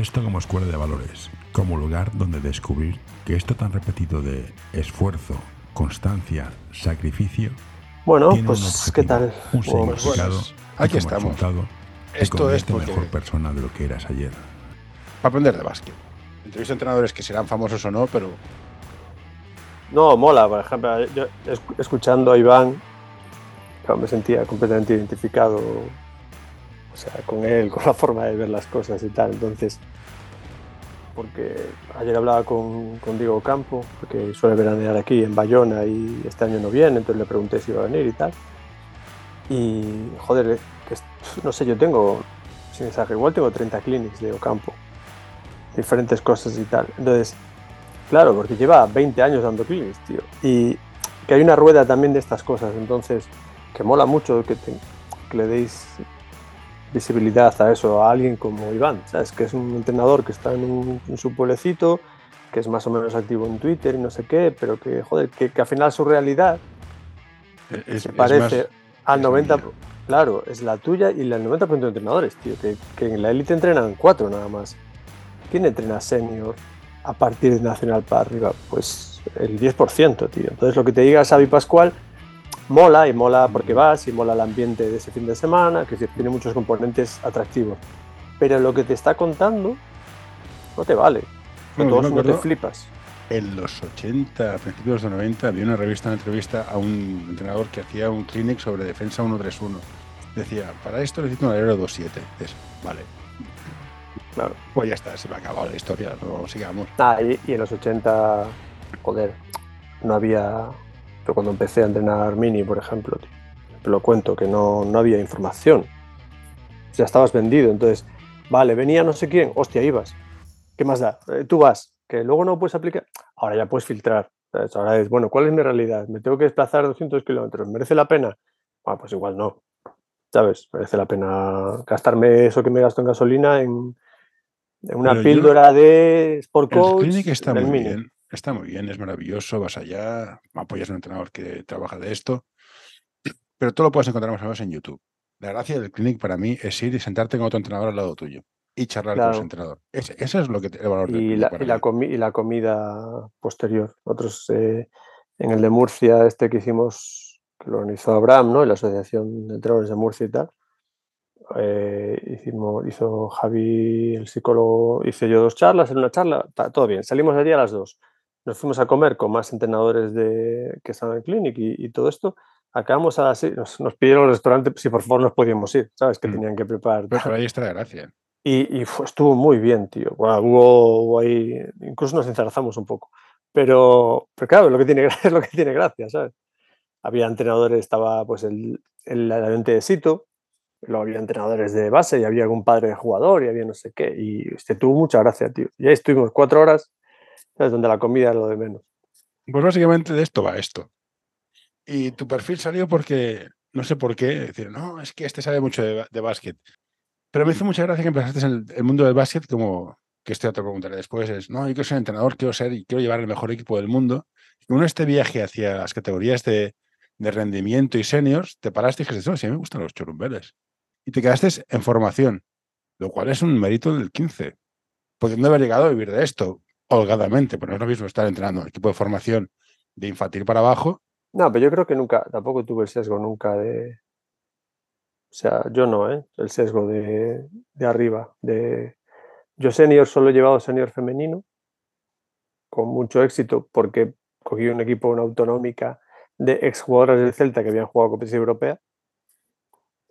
baloncesto como escuela de valores, como lugar donde descubrir que esto tan repetido de esfuerzo, constancia, sacrificio. Bueno, pues, ¿qué tal? Un significado. Pues, aquí estamos. Esto es porque... mejor persona de lo que eras ayer. Para aprender de básquet. Entrevisto entrenadores que serán famosos o no, pero. No, mola, por ejemplo, yo escuchando a Iván, me sentía completamente identificado o sea, con él, con la forma de ver las cosas y tal. Entonces, porque ayer hablaba con, Diego Campo, porque suele veranear aquí en Bayona y este año no viene, entonces le pregunté si iba a venir y tal. Y, joder, que, no sé, yo tengo, sin mensaje, igual tengo 30 clinics de Ocampo, diferentes cosas y tal. Entonces, claro, porque lleva 20 años dando clinics, tío. Y que hay una rueda también de estas cosas, entonces, que mola mucho que, que le deis visibilidad a eso, a alguien como Iván, ¿sabes? Que es un entrenador que está en, su pueblecito, que es más o menos activo en Twitter y no sé qué, pero que, joder, que, al final su realidad se parece al 90%, claro, es la tuya y el 90% de entrenadores, tío, que, que en la élite entrenan cuatro nada más. ¿Quién entrena senior a partir de Nacional para arriba? Pues el 10%, tío. Entonces lo que te diga Xavi Pascual mola y mola porque vas y mola el ambiente de ese fin de semana, que tiene muchos componentes atractivos. Pero lo que te está contando no te vale. No, no te flipas. En los 80, a principios de los 90, había una revista, una entrevista a un entrenador que hacía un clinic sobre defensa 1-3-1. Decía, para esto necesito un alero 2-7. vale. Claro. Pues ya está, se me ha acabado la historia, no sigamos. Ah, y, y en los 80, joder, no había cuando empecé a entrenar mini, por ejemplo, te lo cuento, que no, no había información. Ya estabas vendido, entonces, vale, venía no sé quién, hostia, ibas. ¿Qué más da? Eh, tú vas, que luego no puedes aplicar. Ahora ya puedes filtrar. Ahora es, bueno, ¿cuál es mi realidad? ¿Me tengo que desplazar 200 kilómetros? ¿Merece la pena? Ah, pues igual no. ¿Sabes? Merece la pena gastarme eso que me gasto en gasolina en, una píldora de Sport Coach. El está muy bien está muy bien, es maravilloso, vas allá, apoyas a un entrenador que trabaja de esto, pero todo lo puedes encontrar más o menos en YouTube. La gracia del clinic para mí es ir y sentarte con otro entrenador al lado tuyo y charlar con ese entrenador. eso es lo que el valor y, la, y, la y la comida posterior. Otros eh, en el de Murcia, este que hicimos, que lo organizó Abraham, ¿no? En la Asociación de Entrenadores de Murcia y tal. Eh, hicimos, hizo Javi, el psicólogo, hice yo dos charlas, en una charla, todo bien. Salimos de allí a las dos nos fuimos a comer con más entrenadores de, que estaban en Clinic y, todo esto. Acabamos a las nos, nos, pidieron el restaurante si por favor nos podíamos ir, ¿sabes? Que mm. tenían que preparar. Pero ahí está la gracia. Y, y estuvo muy bien, tío. hubo, ahí, incluso nos enzarzamos un poco. Pero, pero claro, lo que tiene, es lo que tiene gracia, ¿sabes? Había entrenadores, estaba pues el, el, el de Sito, luego había entrenadores de base y había algún padre de jugador y había no sé qué. Y este tuvo mucha gracia, tío. Y ahí estuvimos cuatro horas donde la comida es lo de menos. Pues básicamente de esto va esto. Y tu perfil salió porque, no sé por qué, decir, no, es que este sabe mucho de, básquet. Pero me hizo mucha gracia que empezaste en el, mundo del básquet como, que esto ya te preguntaré después, es, no, yo quiero ser entrenador, quiero ser y quiero llevar el mejor equipo del mundo. Y uno este viaje hacia las categorías de, de rendimiento y seniors, te paraste y dijiste, no, sí, me gustan los churumbeles. Y te quedaste en formación, lo cual es un mérito del 15. Pudiendo haber llegado a vivir de esto, holgadamente, pero no es lo mismo estar entrenando equipo de formación de infantil para abajo. No, pero yo creo que nunca, tampoco tuve el sesgo nunca de. O sea, yo no, ¿eh? El sesgo de, arriba. De... Yo senior solo he llevado senior femenino, con mucho éxito, porque cogí un equipo, una autonómica de exjugadoras del Celta que habían jugado competición europea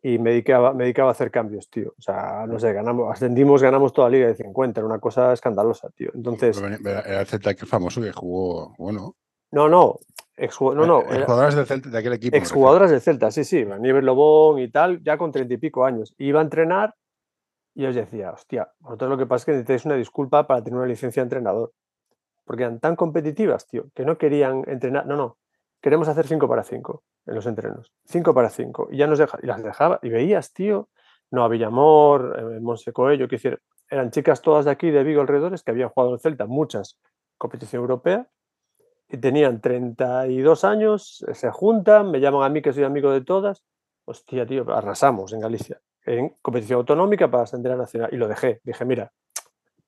y me dedicaba, me dedicaba a hacer cambios, tío. O sea, no sé, ganamos, ascendimos, ganamos toda la liga de 50, era una cosa escandalosa, tío. Entonces. Era el Celta que famoso que jugó, bueno. No, no. no, no. Exjugadoras del Celta, de aquel equipo. Exjugadoras del Celta, sí, sí. Nieves Lobón y tal, ya con treinta y pico años. Iba a entrenar y os decía, hostia, vosotros lo que pasa es que necesitáis una disculpa para tener una licencia de entrenador. Porque eran tan competitivas, tío, que no querían entrenar. No, no queremos hacer 5 para 5 en los entrenos. 5 para 5. Y ya nos deja, y las dejaba. Y veías, tío, no, a Villamor, eh, Monse Coello, que decir, eran chicas todas de aquí, de Vigo alrededores, que habían jugado en Celta, muchas, competición europea, y tenían 32 años, se juntan, me llaman a mí que soy amigo de todas. Hostia, tío, arrasamos en Galicia, en competición autonómica para ascender a nacional. Y lo dejé. Dije, mira,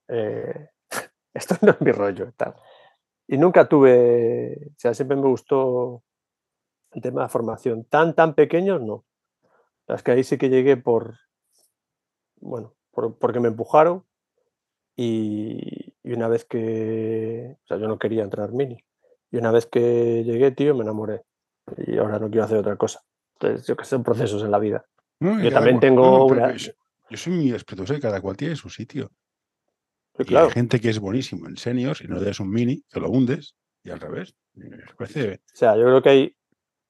eh, esto no es mi rollo. Tal. Y nunca tuve, o sea, siempre me gustó el tema de formación. Tan, tan pequeños, no. Es que ahí sí que llegué por, bueno, porque me empujaron y, una vez que, o sea, yo no quería entrar mini. Y una vez que llegué, tío, me enamoré. Y ahora no quiero hacer otra cosa. Entonces, yo que sé, son procesos en la vida. yo también tengo una... Yo soy muy respetuoso de cada cual tiene su sitio. Claro. hay gente que es buenísimo en seniors y no le das un mini, que lo hundes, y al revés. O sea, yo creo que hay.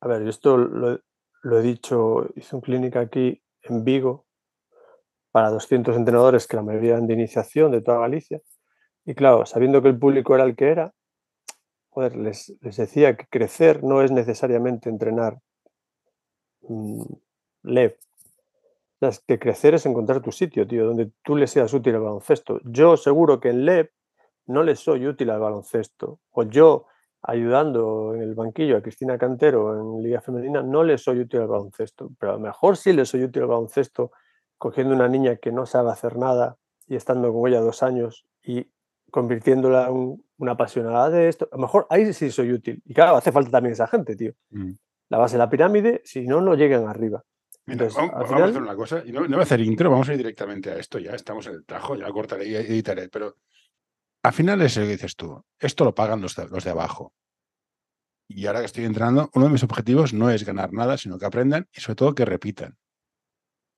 A ver, yo esto lo, lo he dicho, hice un clínica aquí en Vigo para 200 entrenadores que la mayoría eran de iniciación de toda Galicia. Y claro, sabiendo que el público era el que era, joder, les, les decía que crecer no es necesariamente entrenar mmm, LEV. Que crecer es encontrar tu sitio, tío, donde tú le seas útil al baloncesto. Yo seguro que en LEV no le soy útil al baloncesto. O yo, ayudando en el banquillo a Cristina Cantero en Liga Femenina, no le soy útil al baloncesto. Pero a lo mejor sí le soy útil al baloncesto cogiendo una niña que no sabe hacer nada y estando con ella dos años y convirtiéndola en una apasionada de esto, a lo mejor ahí sí soy útil. Y claro, hace falta también esa gente, tío. Mm. La base de la pirámide, si no, no llegan arriba. Vamos, a hacer una cosa, y no, voy a hacer intro, vamos a ir directamente a esto, ya estamos en el trajo, ya cortaré y editaré, pero al final es lo que dices tú, esto lo pagan los los de abajo. Y ahora que estoy entrando, uno de mis objetivos no es ganar nada, sino que aprendan y sobre todo que repitan.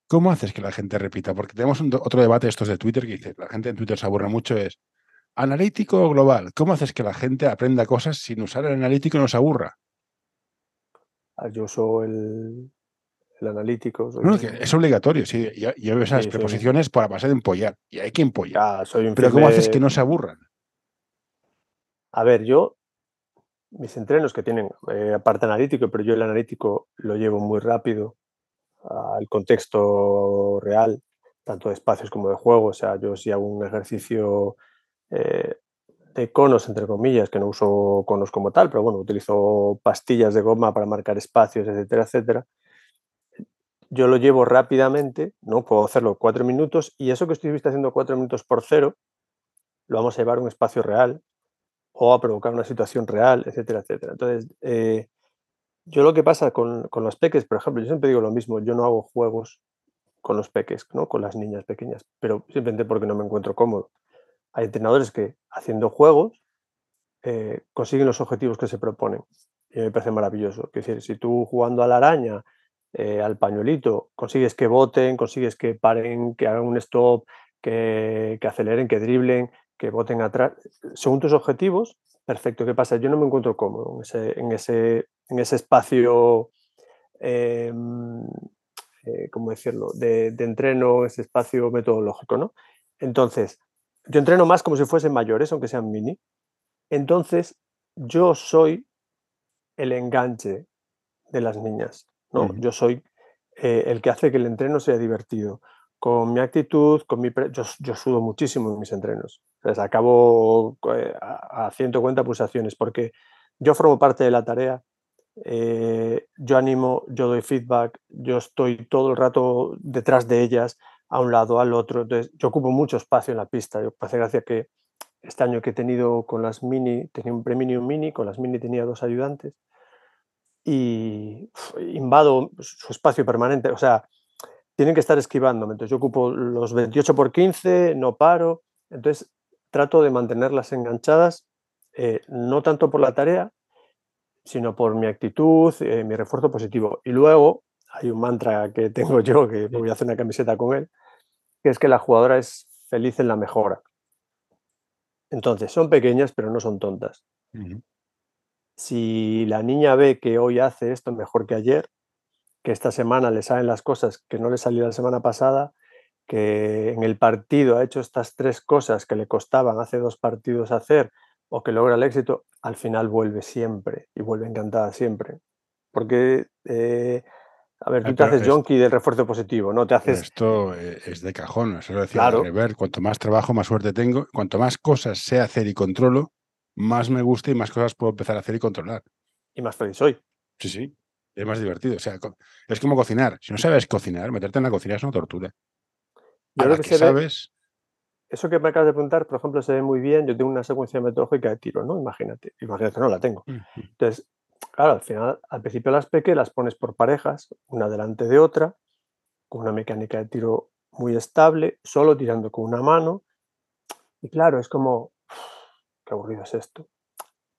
¿Cómo haces que la gente repita? Porque tenemos otro debate estos de Twitter que dice, la gente en Twitter se aburre mucho, es analítico o global. ¿Cómo haces que la gente aprenda cosas sin usar el analítico y no se aburra? Ah, yo soy el, analítico. es obligatorio, sí. Yo, veo esas preposiciones para pasar de empollar. Y hay que empollar. Pero ¿cómo haces que no se aburran? A ver, yo, mis entrenos que tienen eh, aparte analítico, pero yo el analítico lo llevo muy rápido al contexto real, tanto de espacios como de juego. O sea, yo si hago un ejercicio eh, de conos, entre comillas, que no uso conos como tal, pero bueno, utilizo pastillas de goma para marcar espacios, etcétera, etcétera. Yo lo llevo rápidamente, ¿no? Puedo hacerlo cuatro minutos y eso que estoy haciendo cuatro minutos por cero, lo vamos a llevar a un espacio real o a provocar una situación real, etcétera, etcétera. Entonces, eh, yo lo que pasa con, los peques, por ejemplo, yo siempre digo lo mismo, yo no hago juegos con los peques, ¿no? con las niñas pequeñas, pero simplemente porque no me encuentro cómodo. Hay entrenadores que haciendo juegos eh, consiguen los objetivos que se proponen y me parece maravilloso. Es decir, si tú jugando a la araña, eh, al pañuelito, consigues que voten, consigues que paren, que hagan un stop, que, que aceleren, que driblen, que voten atrás, según tus objetivos, perfecto. ¿Qué pasa? Yo no me encuentro cómodo en ese, en ese, en ese espacio, em, eh, ¿cómo decirlo?, de, de, entreno, ese espacio metodológico, ¿no? Entonces, yo entreno más como si fuesen mayores, aunque sean mini. Entonces, yo soy el enganche de las niñas, ¿no? Yo soy eh, el que hace que el entreno sea divertido con mi actitud, con mi yo, sudo muchísimo en mis entrenos. Les acabo eh, a, 150 pulsaciones porque yo formo parte de la tarea, eh, yo animo, yo doy feedback, yo estoy todo el rato detrás de ellas, a un lado, al otro. Entonces, yo ocupo mucho espacio en la pista. Yo hace gracia que este año que he tenido con las mini, tenía un premio un mini, con las mini tenía dos ayudantes y invado su espacio permanente. O sea, tienen que estar esquivándome. Entonces yo ocupo los 28 por 15, no paro. Entonces trato de mantenerlas enganchadas, eh, no tanto por la tarea, sino por mi actitud, eh, mi refuerzo positivo. Y luego hay un mantra que tengo yo, que voy a hacer una camiseta con él, que es que la jugadora es feliz en la mejora. Entonces, son pequeñas, pero no son tontas. Si la niña ve que hoy hace esto mejor que ayer, que esta semana le salen las cosas que no le salió la semana pasada, que en el partido ha hecho estas tres cosas que le costaban hace dos partidos hacer o que logra el éxito, al final vuelve siempre y vuelve encantada siempre. Porque, eh, a ver, tú te haces junkie del refuerzo positivo, ¿no? Te haces... Esto eh, es de cajón, eso lo decía claro. ver, cuanto más trabajo, más suerte tengo, cuanto más cosas sé hacer y controlo, más me gusta y más cosas puedo empezar a hacer y controlar. Y más feliz soy. Sí, sí es más divertido. O sea, es como cocinar. Si no sabes cocinar, meterte en la cocina es una tortura. Yo lo que, sabes. eso que me acabas de preguntar, por ejemplo, se ve muy bien. Yo tengo una secuencia metodológica de tiro, ¿no? Imagínate. Imagínate, no la tengo. Entonces, claro, al final, al principio las peque las pones por parejas, una delante de otra, con una mecánica de tiro muy estable, solo tirando con una mano. Y claro, es como, qué aburrido es esto.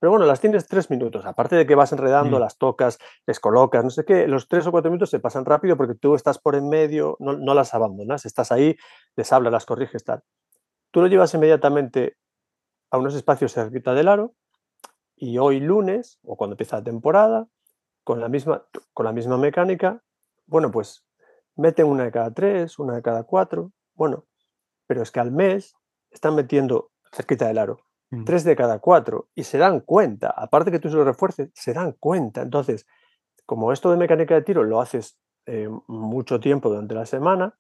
Pero bueno, las tienes tres minutos. Aparte de que vas enredando, Mm. las tocas, les colocas, no sé qué, los tres o cuatro minutos se pasan rápido porque tú estás por en medio, no, no las abandonas, estás ahí, les hablas, las corriges, tal. Tú lo llevas inmediatamente a unos espacios cerquita del aro y hoy lunes, o cuando empieza la temporada, con la misma, con la misma mecánica, bueno, pues meten una de cada tres, una de cada cuatro, bueno, pero es que al mes están metiendo cerquita del aro Mm. tres de cada cuatro y se dan cuenta, aparte que tú se lo refuerces, se dan cuenta. Entonces, como esto de mecánica de tiro lo haces eh, mucho tiempo durante la semana,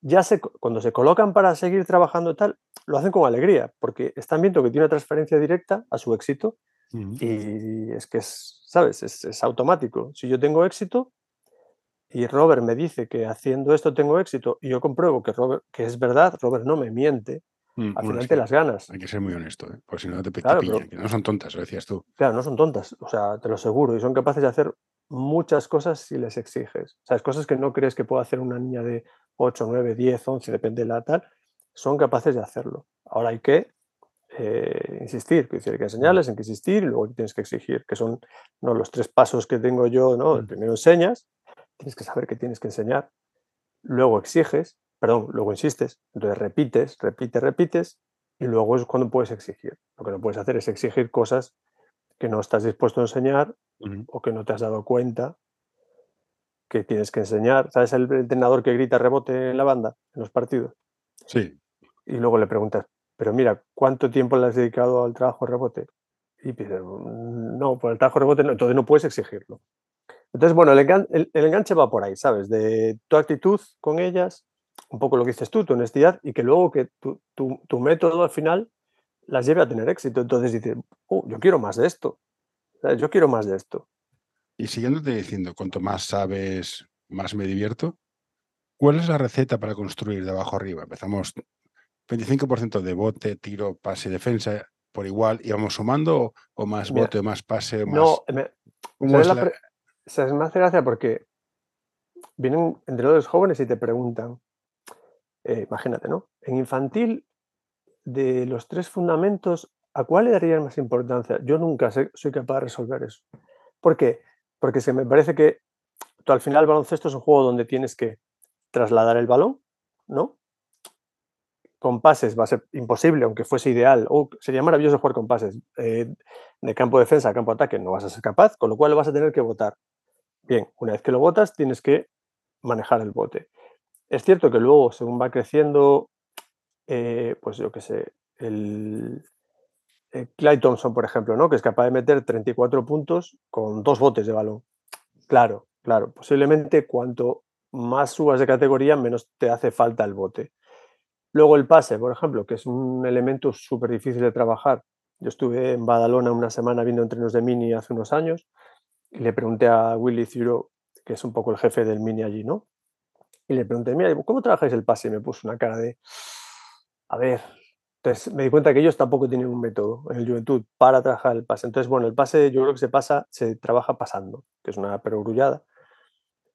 ya se, cuando se colocan para seguir trabajando tal, lo hacen con alegría, porque están viendo que tiene una transferencia directa a su éxito Mm. y es que es, ¿sabes? Es, es automático. Si yo tengo éxito y Robert me dice que haciendo esto tengo éxito y yo compruebo que, Robert, que es verdad, Robert no me miente, Mm, al final te las ganas. Hay que ser muy honesto, ¿eh? porque si no te, te Claro, pillan, pero- que no son tontas, lo decías tú. Claro, no son tontas, o sea, te lo aseguro, y son capaces de hacer muchas cosas si les exiges. O sea, es cosas que no crees que pueda hacer una niña de 8, 9, 10, 11, depende de la tal, son capaces de hacerlo. Ahora hay que eh, insistir, que hay que enseñarles, hay que insistir y luego tienes que exigir, que son ¿no? los tres pasos que tengo yo, ¿no? El Mm. primero enseñas, tienes que saber que tienes que enseñar, luego exiges, perdón, luego insistes, entonces repites, repites, repites, y luego es cuando puedes exigir. Lo que no puedes hacer es exigir cosas que no estás dispuesto a enseñar o que no te has dado cuenta que tienes que enseñar. ¿Sabes el entrenador que grita rebote en la banda en los partidos? Sí, Y luego le preguntas, pero mira, ¿cuánto tiempo le has dedicado al trabajo rebote? Y dice, "Mm, no, por el trabajo rebote no, entonces no puedes exigirlo. Entonces, bueno, el, engan- el- el enganche va por ahí, ¿sabes? De tu actitud con ellas, un poco lo que dices tú, tu honestidad, y que luego que tu, tu- tu método al final las lleve a tener éxito. Entonces dices, "Oh, yo quiero más de esto. ¿sabes? Yo quiero más de esto. y siguiéndote diciendo, cuanto más sabes, más me divierto, ¿cuál es la receta para construir de abajo arriba? Empezamos 25% de bote, tiro, pase, defensa por igual, y vamos sumando o, más Mira, bote, o más pase, o más... No, me, ¿Cómo ¿sabes es la la- pre- ¿sabes? me hace gracia porque vienen entrenadores jóvenes y te preguntan, eh, imagínate, ¿no? En infantil, de los tres fundamentos, ¿a cuál le darías más importancia? Yo nunca sé- soy capaz de resolver eso. ¿Por qué? Porque se me parece que tú al final el baloncesto es un juego donde tienes que trasladar el balón, ¿no? Con pases va a ser imposible, aunque fuese ideal. o sería maravilloso jugar con pases. eh, de campo de defensa a campo de ataque no vas a ser capaz, con lo cual lo vas a tener que votar. Bien, una vez que lo votas, tienes que manejar el bote. Es cierto que luego, según va creciendo, eh, pues yo qué sé, el, eh, Clyde Thompson, por ejemplo, ¿no? que es capaz de meter 34 puntos con dos botes de balón. Claro, claro, posiblemente cuanto más subas de categoría, menos te hace falta el bote. Luego el pase, por ejemplo, que es un elemento súper difícil de trabajar. Yo estuve en Badalona una semana viendo entrenos de mini hace unos años y le pregunté a Willy Ciro, que es un poco el jefe del mini allí, ¿no? Y le pregunté, mira, ¿cómo trabajáis el pase? Y me puso una cara de, a ver. Entonces me di cuenta que ellos tampoco tienen un método en el Juventud para trabajar el pase. Entonces, bueno, el pase yo creo que se pasa, se trabaja pasando, que es una perogrullada.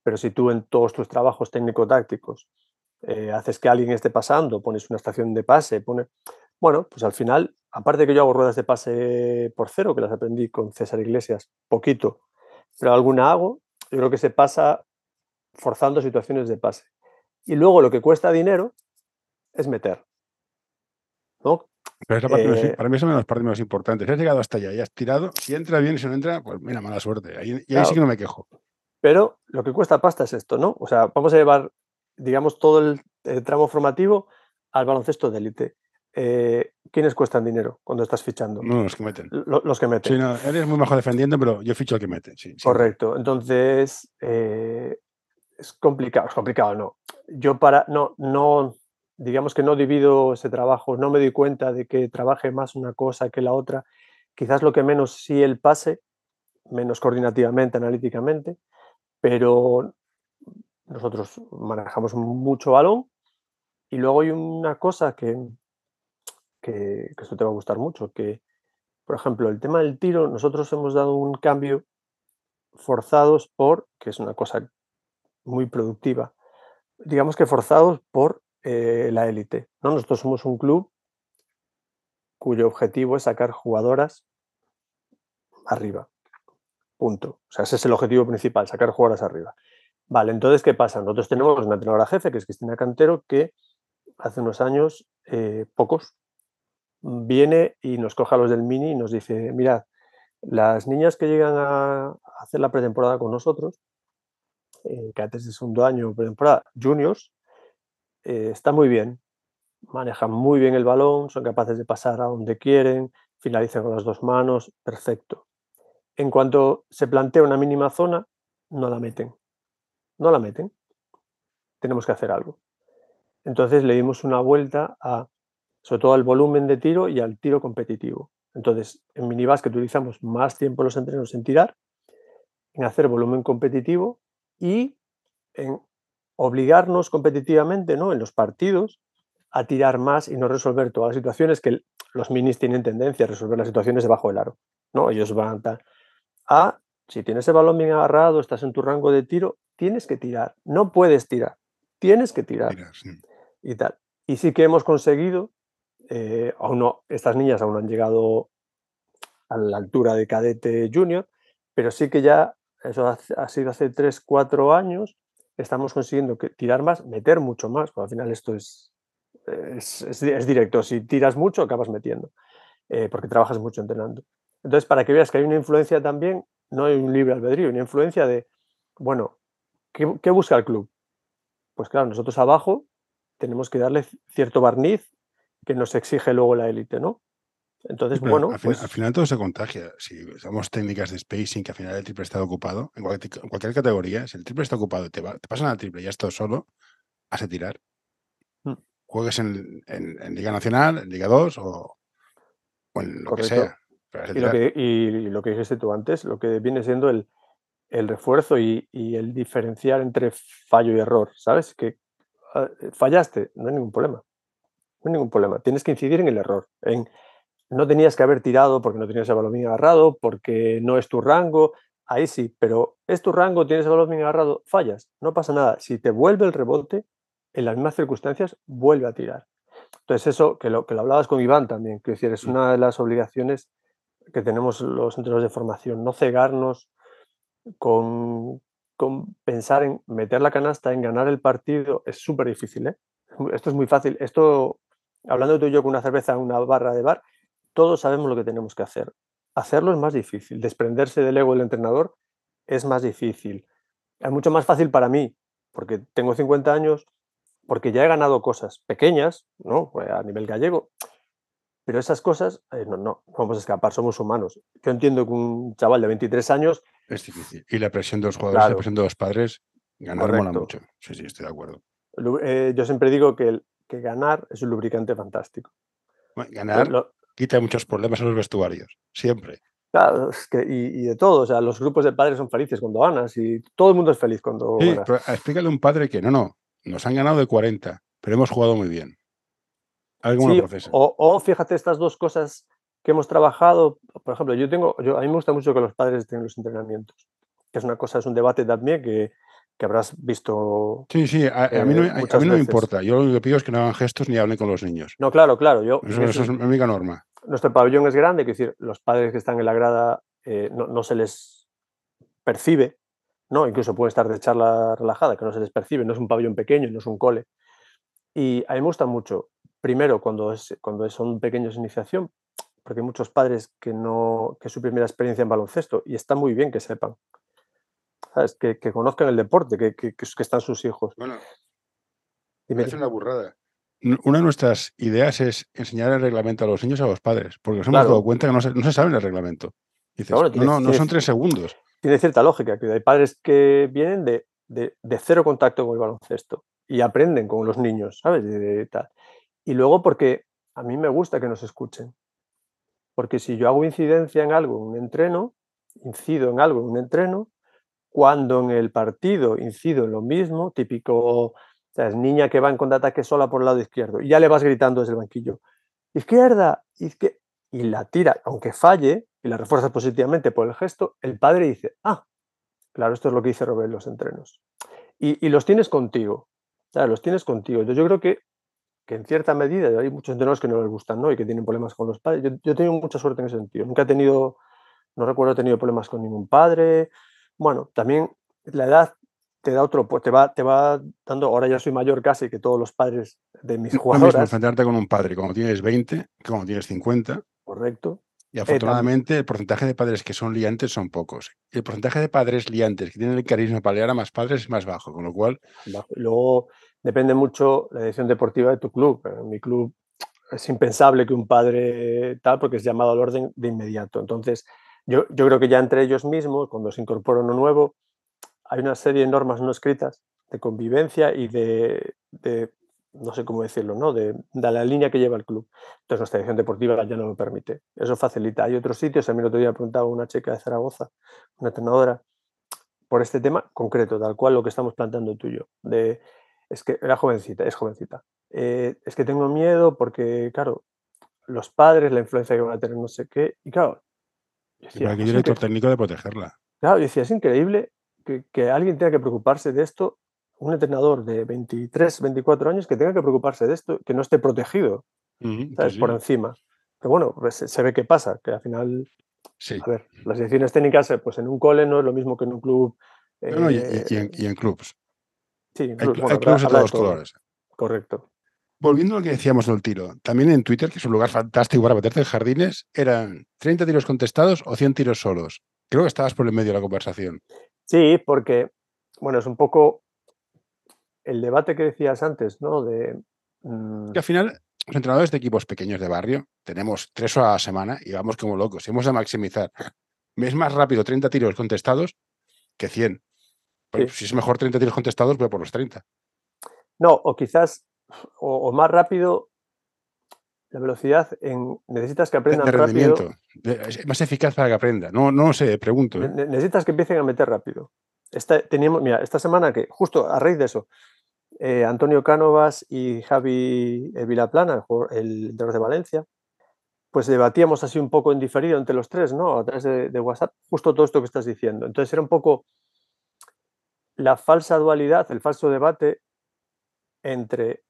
Pero si tú en todos tus trabajos técnico-tácticos eh, haces que alguien esté pasando, pones una estación de pase, pone... Bueno, pues al final, aparte que yo hago ruedas de pase por cero, que las aprendí con César Iglesias, poquito, pero alguna hago, yo creo que se pasa forzando situaciones de pase. Y luego lo que cuesta dinero es meter. ¿no? Pero es la parte menos- Eh, para mí es una de las partes más importantes. Si has llegado hasta allá y has tirado, si entra bien y si no entra, pues mira, mala suerte. Ahí, y ahí Claro. sí que no me quejo. Pero lo que cuesta pasta es esto, ¿no? O sea, vamos a llevar, digamos, todo el, el tramo formativo al baloncesto de élite. Eh, ¿Quiénes cuestan dinero cuando estás fichando? No los que meten. Lo- los que meten. Sí, no, eres muy bajo defendiendo, pero yo ficho al que mete. Sí. Correcto. Entonces, eh, es complicado, es complicado, no. Yo para, no, no, digamos que no divido ese trabajo, no me doy cuenta de que trabaje más una cosa que la otra. Quizás lo que menos sí el pase, menos coordinativamente, analíticamente, pero nosotros manejamos mucho balón y luego hay una cosa que, que, que esto te va a gustar mucho, que, por ejemplo, el tema del tiro, nosotros hemos dado un cambio forzados por, que es una cosa muy productiva, digamos que forzados por eh, la élite. ¿no? Nosotros somos un club cuyo objetivo es sacar jugadoras arriba. Punto. O sea, ese es el objetivo principal, sacar jugadoras arriba. Vale, entonces, ¿qué pasa? Nosotros tenemos una entrenadora jefe, que es Cristina Cantero, que hace unos años, eh, pocos, viene y nos coja los del mini y nos dice, mirad, las niñas que llegan a hacer la pretemporada con nosotros, eh, antes de segundo año pretemporada, juniors, eh, están muy bien, manejan muy bien el balón, son capaces de pasar a donde quieren, finalizan con las dos manos, perfecto. En cuanto se plantea una mínima zona, no la meten. No la meten. Tenemos que hacer algo. Entonces le dimos una vuelta a, sobre todo al volumen de tiro y al tiro competitivo. Entonces, en minibásquet utilizamos más tiempo los entrenos en tirar, en hacer volumen competitivo y en obligarnos competitivamente ¿no? en los partidos a tirar más y no resolver todas las situaciones que los minis tienen tendencia a resolver las situaciones debajo del aro. ¿no? Ellos van a, a, si tienes el balón bien agarrado, estás en tu rango de tiro, tienes que tirar. No puedes tirar, tienes que tirar. Y tal. Y sí que hemos conseguido, eh, aún no, estas niñas aún no han llegado a la altura de cadete junior, pero sí que ya, eso ha, sido hace 3, 4 años, estamos consiguiendo tirar más, meter mucho más, porque al final esto es, es, directo, si tiras mucho acabas metiendo, eh, porque trabajas mucho entrenando. Entonces, para que veas que hay una influencia también, no hay un libre albedrío, una influencia de, bueno, ¿qué, qué busca el club? Pues claro, nosotros abajo tenemos que darle cierto barniz que nos exige luego la élite, ¿no? Entonces, bueno. Al, pues final, todo se contagia. Si usamos técnicas de spacing, que al final el triple está ocupado, en cualquier, categoría, si el triple está ocupado, te, te pasan al triple y ya estás solo, has de tirar. Mm. Juegues en, Liga Nacional, en Liga 2 o, en lo que sea. Y lo que, y lo que, dijiste tú antes, lo que viene siendo el, el refuerzo y, y, el diferenciar entre fallo y error, ¿sabes? Que ah, fallaste, no hay ningún problema. No hay ningún problema. Tienes que incidir en el error, en no tenías que haber tirado porque no tenías el balón bien agarrado, porque no es tu rango, ahí sí, pero es tu rango, tienes el balón bien agarrado, fallas, no pasa nada. Si te vuelve el rebote, en las mismas circunstancias, vuelve a tirar. Entonces eso, que lo, que lo hablabas con Iván también, que decir, es una de las obligaciones que tenemos los centros de formación, no cegarnos con, con pensar en meter la canasta, en ganar el partido, es súper difícil. ¿eh? Esto es muy fácil. Esto, hablando tú y yo con una cerveza en una barra de bar, todos sabemos lo que tenemos que hacer. Hacerlo es más difícil. Desprenderse del ego del entrenador es más difícil. Es mucho más fácil para mí, porque tengo 50 años, porque ya he ganado cosas pequeñas, ¿no? Pues a nivel gallego, pero esas cosas eh, no, no, vamos a escapar, somos humanos. Yo entiendo que un chaval de 23 años... Es difícil. Y la presión de los jugadores, la presión de los padres, ganar mola mucho. Sí, sí, estoy de acuerdo. Eh, yo siempre digo que, que ganar es un lubricante fantástico. ganar, quita muchos problemas en los vestuarios, siempre. Claro, y, de todo, o sea, los grupos de padres son felices cuando ganas y todo el mundo es feliz cuando sí, Pero explícale a un padre que no, no, nos han ganado de 40, pero hemos jugado muy bien. Sí, o, o, fíjate estas dos cosas que hemos trabajado, por ejemplo, yo tengo, yo, a mí me gusta mucho que los padres estén los entrenamientos, que es una cosa, es un debate también que, que habrás visto. Sí, sí, a, mí no, a mí no me importa. Yo lo que pido es que no hagan gestos ni hablen con los niños. No, claro, claro. Yo, eso, es mi única norma. Nuestro pabellón es grande, es decir, los padres que están en la grada eh, no, se les percibe, ¿no? Incluso pueden estar de charla relajada, que no se les percibe, no es un pabellón pequeño, no es un cole. Y a mí me gusta mucho, primero, cuando, es, cuando son pequeños de iniciación, porque hay muchos padres que no, que es su primera experiencia en baloncesto, y está muy bien que sepan. Que, conozcan el deporte, que, que, están sus hijos. Bueno, me parece una burrada. Una de nuestras ideas es enseñar el reglamento a los niños y a los padres, porque nos hemos dado cuenta que no se, no se sabe el reglamento. no, no, no, son tres segundos. Tiene cierta lógica, que hay padres que vienen de, de, de, cero contacto con el baloncesto y aprenden con los niños, ¿sabes? Y luego porque a mí me gusta que nos escuchen. Porque si yo hago incidencia en algo, en un entreno, incido en algo en un entreno, cuando en el partido incido en lo mismo, típico, o sea, es niña que va en contraataque sola por el lado izquierdo, y ya le vas gritando desde el banquillo, izquierda, izquierda, y la tira, aunque falle, y la refuerza positivamente por el gesto, el padre dice, ah, claro, esto es lo que dice Robert en los entrenos. Y, los tienes contigo, los tienes contigo. Yo, yo creo que, que, en cierta medida, hay muchos entrenadores que no les gustan, ¿no? Y que tienen problemas con los padres. Yo, yo he tenido mucha suerte en ese sentido. Nunca he tenido, no recuerdo he tenido problemas con ningún padre. Bueno, también la edad te da otro, te va, te va dando, ahora ya soy mayor casi que todos los padres de mis jugadores. enfrentarte con un padre cuando tienes 20 que cuando tienes 50. Correcto. Y afortunadamente el porcentaje de padres que son liantes son pocos. El porcentaje de padres liantes que tienen el carisma para liar a más padres es más bajo, con lo cual... Luego depende mucho la decisión deportiva de tu club. En mi club es impensable que un padre tal, porque es llamado al orden de inmediato. Entonces, yo, creo que ya entre ellos mismos, cuando se incorpora uno nuevo, hay una serie de normas no escritas de convivencia y de, no sé cómo decirlo, ¿no? De, la línea que lleva el club. Entonces nuestra edición deportiva ya no lo permite. Eso facilita. Hay otros sitios, a mí el otro día preguntaba una chica de Zaragoza, una entrenadora, por este tema concreto, tal cual lo que estamos planteando tú y yo. De, es que era jovencita, es jovencita. Eh, es que tengo miedo porque, claro, los padres, la influencia que van a tener no sé qué. Y claro, decía, que director técnico de protegerla. Claro, decía, es increíble que, alguien tenga que preocuparse de esto, un entrenador de 23, 24 años que tenga que preocuparse de esto, que no esté protegido por encima. Pero bueno, pues se, ve qué pasa, que al final, sí. a ver, las decisiones técnicas, eh, pues en un cole no es lo mismo que en un club. y, en, y, clubs. Sí, en clubs, hay, clubs de todos colores. Correcto. Volviendo a lo que decíamos del tiro, también en Twitter, que es un lugar fantástico para meterte en jardines, eran 30 tiros contestados o 100 tiros solos. Creo que estabas por el medio de la conversación. Sí, porque, bueno, es un poco el debate que decías antes, ¿no? De, mm, Que al final, los entrenadores de equipos pequeños de barrio, tenemos tres horas a la semana y vamos como locos. Y hemos de maximizar. Es más rápido 30 tiros contestados que 100. Si es mejor 30 tiros contestados, voy por los 30. No, o quizás, o más rápido la velocidad en, necesitas que aprendan rápido. Es más eficaz para que aprenda. No, no sé, pregunto. ¿eh? Necesitas que empiecen a meter rápido. Esta, teníamos, mira, esta semana que, justo a raíz de eso, eh, Antonio Cánovas y Javi eh, Vilaplana, el entrenador de Valencia, pues debatíamos así un poco en diferido entre los tres, ¿no? A través de, WhatsApp, justo todo esto que estás diciendo. Entonces era un poco la falsa dualidad, el falso debate entre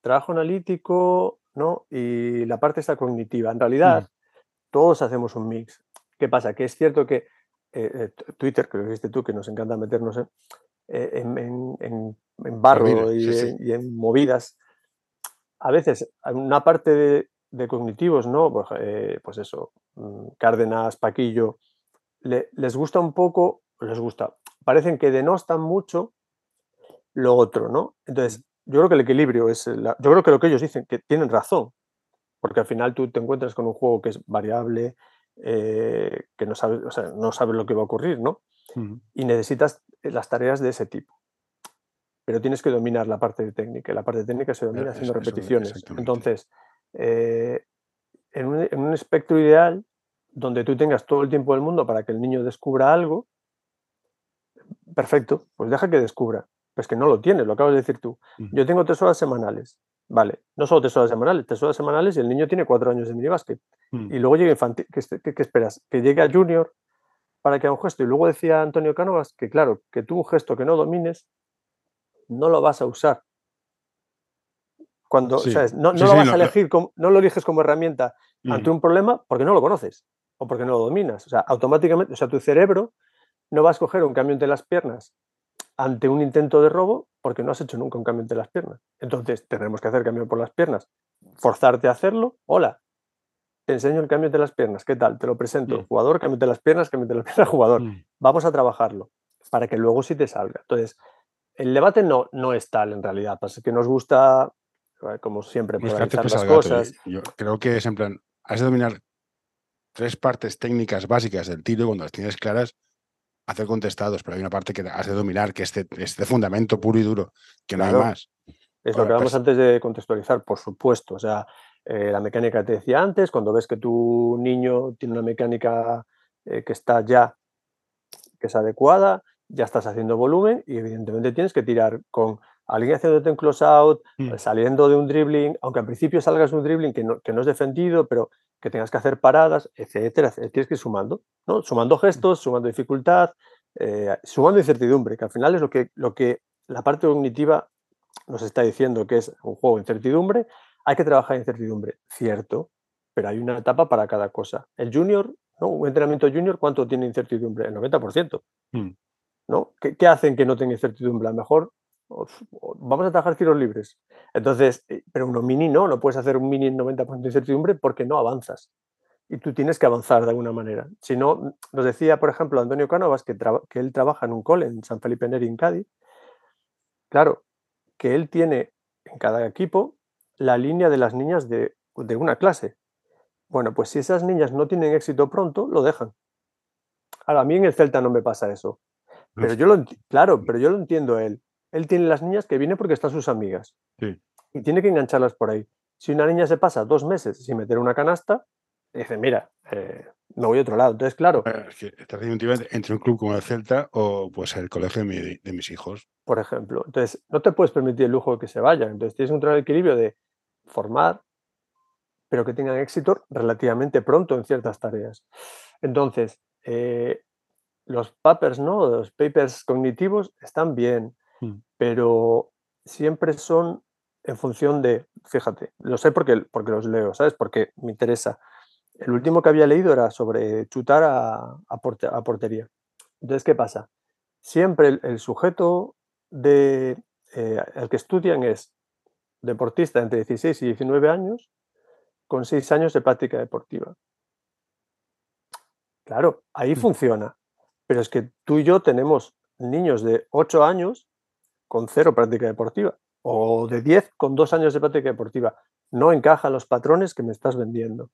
trabajo analítico, ¿no? Y la parte está cognitiva. En realidad, mm. todos hacemos un mix. ¿Qué pasa? Que es cierto que eh, eh, Twitter, que lo dijiste tú, que nos encanta meternos en, eh, barro y, En, movidas, a veces una parte de, cognitivos, ¿no? Pues, pues, eso, mm, Cárdenas, Paquillo, les gusta un poco, les gusta, parecen que denostan mucho lo otro, ¿no? Entonces, yo creo que el equilibrio es, yo creo que lo que ellos dicen, que tienen razón, porque al final tú te encuentras con un juego que es variable, eh, que no sabes, o sea, no sabes lo que va a ocurrir, ¿no? Y necesitas las tareas de ese tipo. Pero tienes que dominar la parte técnica, la parte técnica se domina haciendo repeticiones. Entonces, eh, en, un, en un espectro ideal, donde tú tengas todo el tiempo del mundo para que el niño descubra algo, perfecto, pues deja que descubra pues que no lo tienes, lo acabas de decir tú. Yo tengo tres horas semanales. Vale, no solo tres horas semanales, tres horas semanales y el niño tiene cuatro años de minibásquet. Mm. Y luego llega infantil, ¿qué, esperas? Que llegue a junior para que haga un gesto. Y luego decía Antonio Cánovas que, claro, que tú un gesto que no domines, no lo vas a usar. Cuando, No, lo vas a elegir, como, no lo eliges como herramienta ante un problema porque no lo conoces o porque no lo dominas. O sea, automáticamente, o sea, tu cerebro no va a escoger un cambio entre las piernas ante un intento de robo porque no has hecho nunca un cambio entre las piernas. Entonces, tenemos que hacer cambio por las piernas. Forzarte a hacerlo. Hola, te enseño el cambio de las piernas. ¿Qué tal? Te lo presento. Jugador, cambio de las piernas, cambio de las piernas, jugador. Vamos a trabajarlo para que luego sí te salga. Entonces, el debate no, no es tal en realidad. Pasa que nos gusta, eh, como siempre, polarizar las cosas. Yo creo que es en plan, has de dominar tres partes técnicas básicas del tiro cuando las tienes claras hacer contestados, pero hay una parte que has de dominar, que es de, este fundamento puro y duro, que no hay más. Es lo que vamos antes de contextualizar, por supuesto. O sea, eh, la mecánica que te decía antes, cuando ves que tu niño tiene una mecánica eh, que está ya, que es adecuada, ya estás haciendo volumen y evidentemente tienes que tirar con alguien haciéndote un close out, Mm. saliendo de un dribbling, aunque al principio salgas de un dribbling que no, que no es defendido, pero que tengas que hacer paradas, etcétera, etcétera. Tienes que ir sumando, ¿no? Sumando gestos, sumando dificultad, eh, sumando incertidumbre, que al final es lo que, lo que la parte cognitiva nos está diciendo que es un juego de incertidumbre. Hay que trabajar en incertidumbre, cierto, pero hay una etapa para cada cosa. El junior, ¿no? Un entrenamiento junior, ¿cuánto tiene incertidumbre? El 90%. Mm. ¿no? ¿Qué, qué hacen que no tenga incertidumbre? A lo mejor vamos a trabajar tiros libres. Entonces, eh, pero uno mini no, no puedes hacer un mini en 90% de incertidumbre porque no avanzas. Y tú tienes que avanzar de alguna manera. Si no, nos decía, por ejemplo, Antonio Cánovas que, él trabaja en un cole en San Felipe Neri, en Cádiz. Claro, que él tiene en cada equipo la línea de las niñas de, de una clase. Bueno, pues si esas niñas no tienen éxito pronto, lo dejan. Ahora, a mí en el Celta no me pasa eso. Pero yo lo claro, pero yo lo entiendo a él. Él tiene las niñas que viene porque están sus amigas. Sí. Y tiene que engancharlas por ahí. Si una niña se pasa dos meses sin meter una canasta, dice, mira, eh, me voy a otro lado. Entonces, claro, Eh, Es que estás entre un club como el Celta o pues el colegio de, mi- de mis hijos. por ejemplo, entonces no te puedes permitir el lujo de que se vayan. Entonces tienes que encontrar el equilibrio de formar, pero que tengan éxito relativamente pronto en ciertas tareas. Entonces, eh, los papers, ¿no? Los papers cognitivos están bien, Mm. pero siempre son en función de, fíjate, lo sé porque, porque los leo, ¿sabes? Porque me interesa. El último que había leído era sobre chutar a, a porte- a portería. Entonces, ¿qué pasa? Siempre el, el sujeto de, eh, al que estudian es deportista entre 16 y 19 años con 6 años de práctica deportiva. Claro, ahí Mm. funciona. Pero es que tú y yo tenemos niños de 8 años con cero práctica deportiva o de 10 con 2 años de práctica deportiva. No encajan los patrones que me estás vendiendo.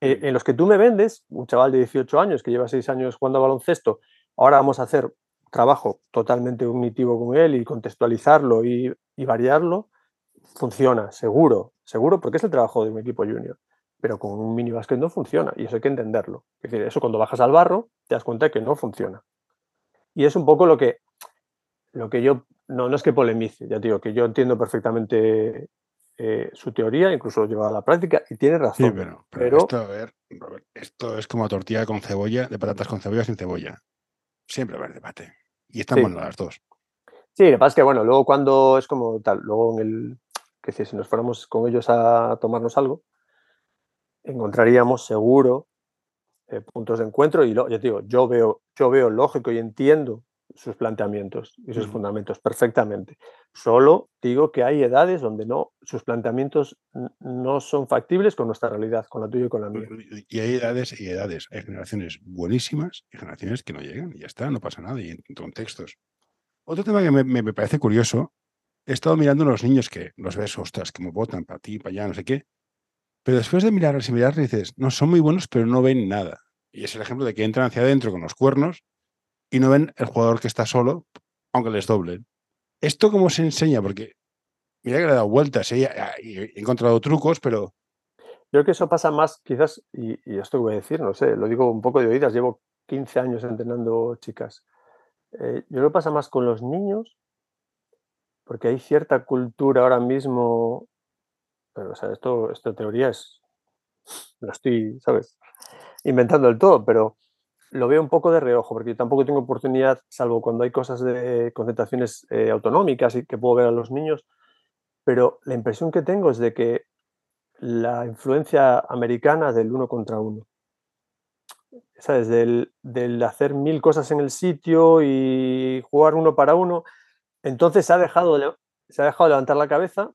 Eh, en los que tú me vendes, un chaval de 18 años que lleva 6 años jugando a baloncesto, ahora vamos a hacer trabajo totalmente cognitivo con él y contextualizarlo y, y variarlo, funciona, seguro, seguro, porque es el trabajo de un equipo junior. Pero con un mini básquet no funciona y eso hay que entenderlo. Es decir, eso cuando bajas al barro te das cuenta de que no funciona. Y es un poco lo que, lo que yo, no, no es que polemice, ya te digo, que yo entiendo perfectamente eh, su teoría, incluso lo lleva a la práctica y tiene Sí, razón. pero, pero pero- esto, a ver, Robert, esto es como tortilla con cebolla, de patatas con cebolla sin cebolla. Siempre va a haber debate. Y están Sí. las dos. Sí, lo que pasa es que, bueno, luego cuando es como tal, luego en el, que si si nos fuéramos con ellos a tomarnos algo, encontraríamos seguro eh, puntos de encuentro y lo, te digo, yo veo, yo veo lógico y entiendo sus planteamientos y sus fundamentos perfectamente. Solo digo que hay edades donde no, sus planteamientos no son factibles con nuestra realidad, con la tuya y con la mía. Y hay edades y edades. Hay generaciones buenísimas y generaciones que no llegan. Y ya está, no pasa nada. Y en contextos. Otro tema que me, me- me parece curioso, he estado mirando a los niños que los ves, ostras, como votan para ti, para allá, no sé qué. Pero después de mirarlos y mirarlos dices, no, son muy buenos, pero no ven nada. Y es el ejemplo de que entran hacia adentro con los cuernos y no ven el jugador que está solo, aunque les doblen. ¿Esto cómo se enseña? Porque mira que le he dado vueltas ¿eh? he encontrado trucos, pero Yo creo que eso pasa más, quizás, y, y esto voy a decir, no sé, lo digo un poco de oídas, llevo 15 años entrenando chicas. Eh, yo creo que pasa más con los niños, porque hay cierta cultura ahora mismo, pero, o sea, esto, esta teoría es, lo estoy, ¿sabes? Inventando del todo, pero lo veo un poco de reojo, porque yo tampoco tengo oportunidad, salvo cuando hay cosas de concentraciones eh, autonómicas y que puedo ver a los niños, pero la impresión que tengo es de que la influencia americana del uno contra uno. ¿Sabes? Del, del hacer mil cosas en el sitio y jugar uno para uno. Entonces se ha dejado, se ha dejado de levantar la cabeza.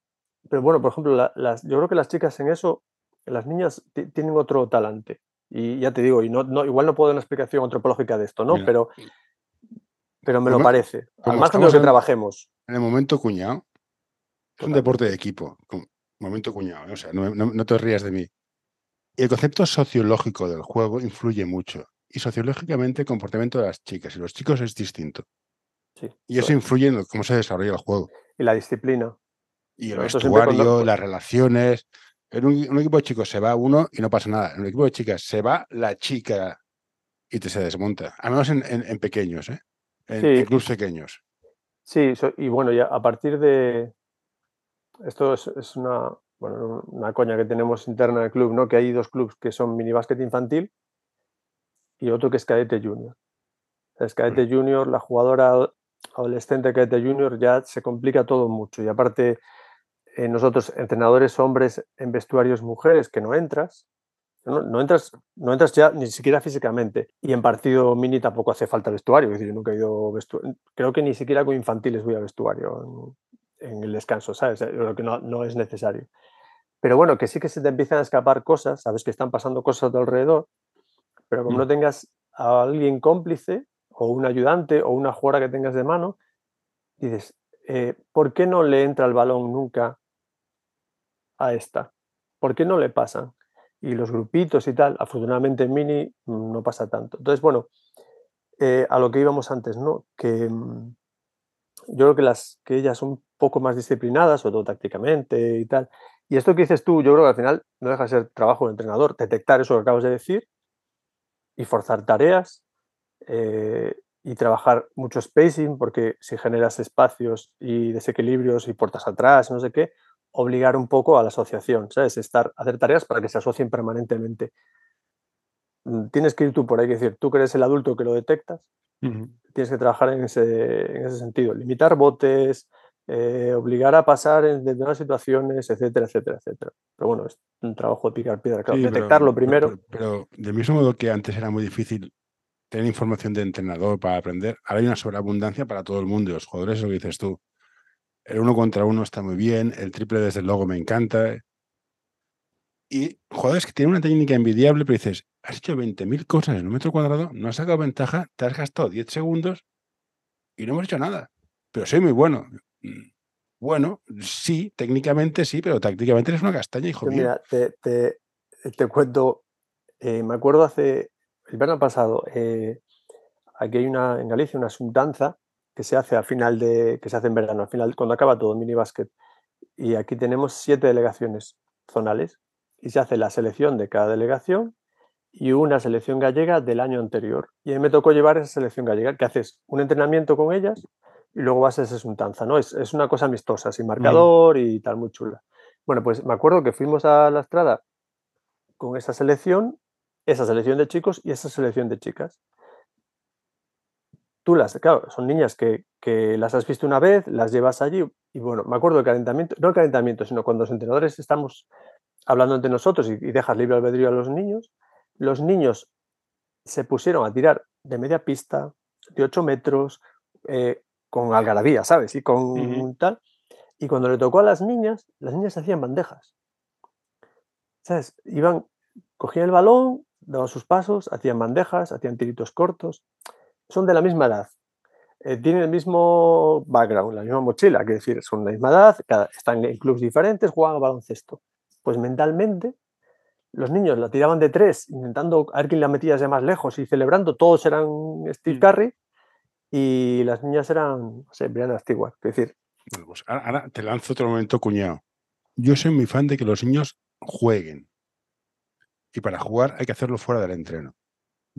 Pero bueno, por ejemplo, la- las, yo creo que las chicas en eso, las niñas ti- tienen otro talante. Y ya te digo, y no, no- igual no puedo dar una explicación antropológica de esto, ¿no? Mira, pero, pero me lo parece. Al como margen de lo que en- trabajemos. en el momento cuñado, es un deporte de equipo, momento cuñado, ¿eh? o sea, no, no- no te rías de mí. Y el concepto sociológico del juego influye mucho. Y sociológicamente el comportamiento de las chicas y los chicos es distinto. Sí, Y eso influye en cómo se desarrolla el juego. Y la disciplina. Y el Nosotros vestuario, cuando- las relaciones. En un, un equipo de chicos se va uno y no pasa nada. En un equipo de chicas se va la chica y te se desmonta. Al menos en, en- en pequeños, ¿eh? En, Sí. en clubes pequeños. Sí, y bueno, ya a partir de. Esto es, una, bueno, una coña que tenemos interna del club, ¿no? Que hay dos clubes que son minibásquet infantil y otro que es cadete junior. Es cadete mm. junior, la jugadora adolescente cadete junior ya se complica todo mucho. Y aparte, eh, nosotros, entrenadores hombres en vestuarios mujeres, que no entras, no, entras, no entras ya ni siquiera físicamente. Y en partido mini tampoco hace falta vestuario. Es decir, yo nunca he ido vestuario. Creo que ni siquiera con infantiles voy a vestuario en, el descanso, ¿sabes? Lo que no, no, es necesario. Pero bueno, que sí que se te empiezan a escapar cosas, sabes que están pasando cosas a tu alrededor, pero como mm. no tengas a alguien cómplice o un ayudante o una jugadora que tengas de mano, dices, eh, ¿por qué no le entra el balón nunca a esta? ¿Por qué no le pasan? y los grupitos y tal, afortunadamente en Mini mm, no pasa tanto. Entonces, bueno, eh, a lo que íbamos antes, ¿no? Que mm, yo creo que, las, que ellas son un poco más disciplinadas, sobre todo tácticamente y tal. Y esto que dices tú, yo creo que al final no deja de ser trabajo del entrenador, detectar eso que acabas de decir y forzar tareas eh, y trabajar mucho spacing, porque si generas espacios y desequilibrios y puertas atrás, no sé qué, obligar un poco a la asociación, ¿sabes? Estar, hacer tareas para que se asocien permanentemente. Mm, tienes que ir tú por ahí, que decir, tú que eres el adulto que lo detectas, tienes que trabajar en ese, en ese sentido, limitar botes, eh, obligar a pasar en determinadas situaciones, etcétera, etcétera, etcétera. Pero bueno, es un trabajo de picar piedra, claro, detectarlo primero. Pero, pero, del mismo modo que antes era muy difícil tener información de entrenador para aprender, ahora hay una sobreabundancia para todo el mundo y los jugadores, es lo que dices tú el uno contra uno está muy bien, el triple desde luego me encanta. Y jugadores que tienen una técnica envidiable, pero dices, has hecho 20.000 cosas en un metro cuadrado, no has sacado ventaja, te has gastado 10 segundos y no hemos hecho nada. Pero soy muy bueno. Bueno, sí, técnicamente sí, pero tácticamente eres una castaña, hijo mío. Mira, te, te, cuento, eh, me acuerdo hace, el verano pasado, eh, aquí hay una, en Galicia una subdanza que se hace al final de, que se hace en verano, al final, cuando acaba todo, mini básquet. Y aquí tenemos siete delegaciones zonales y se hace la selección de cada delegación y una selección gallega del año anterior. Y a mí me tocó llevar esa selección gallega, que haces un entrenamiento con ellas y luego vas a ese suntanza, ¿no? Es, es una cosa amistosa, sin marcador y tal, muy chula. Bueno, pues me acuerdo que fuimos a la estrada con esa selección, esa selección de chicos y esa selección de chicas tú las, claro, son niñas que, las has visto una vez, las llevas allí y bueno, me acuerdo del calentamiento, no el calentamiento, sino cuando los entrenadores estamos hablando entre nosotros y, dejas libre albedrío a los niños, los niños se pusieron a tirar de media pista, de 8 metros, eh, con algarabía, ¿sabes? Y con tal. Y cuando le tocó a las niñas, las niñas hacían bandejas. ¿Sabes? Iban, cogían el balón, daban sus pasos, hacían bandejas, hacían tiritos cortos son de la misma edad, eh, tienen el mismo background, la misma mochila, que decir, son de la misma edad, están en clubes diferentes, juegan a baloncesto. Pues mentalmente, los niños la tiraban de tres, intentando a ver quién la metía de más lejos y celebrando, todos eran Steve mm. Curry y las niñas eran, no sé, Brianna Stewart. Es decir, pues ahora te lanzo otro momento, cuñado. Yo soy muy fan de que los niños jueguen. Y para jugar hay que hacerlo fuera del entreno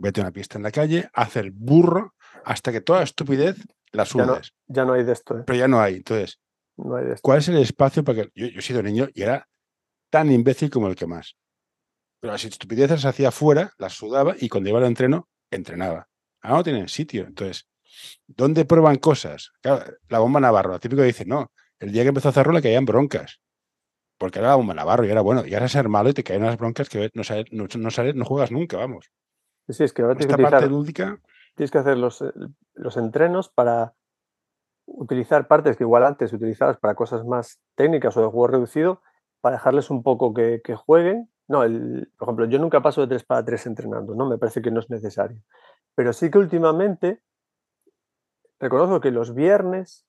vete a una pista en la calle, haz el burro hasta que toda estupidez la subes. Ya no, hay de esto. ¿eh? Pero ya no hay. Entonces, ¿cuál es el espacio para que... Yo, he sido niño y era tan imbécil como el que más. Pero las estupideces se hacía fuera, las sudaba y cuando iba al entreno, entrenaba. Ahora no tienen sitio. Entonces, ¿dónde prueban cosas? Claro, la bomba Navarro, típico dice, no, el día que empezó a hacerlo le caían broncas. Porque era la bomba Navarro y era bueno. Y ahora ser malo y te caen unas broncas que no sales, no, no juegas nunca, vamos. Sí, es que ahora tienes que, parte lúdica... tienes que hacer los, eh, los entrenos para utilizar partes que igual antes utilizabas para cosas más técnicas o de juego reducido, para dejarles un poco que, jueguen. No, el, por ejemplo, yo nunca paso de 3 para 3 entrenando, ¿no? Me parece que no es necesario. Pero sí que últimamente reconozco que los viernes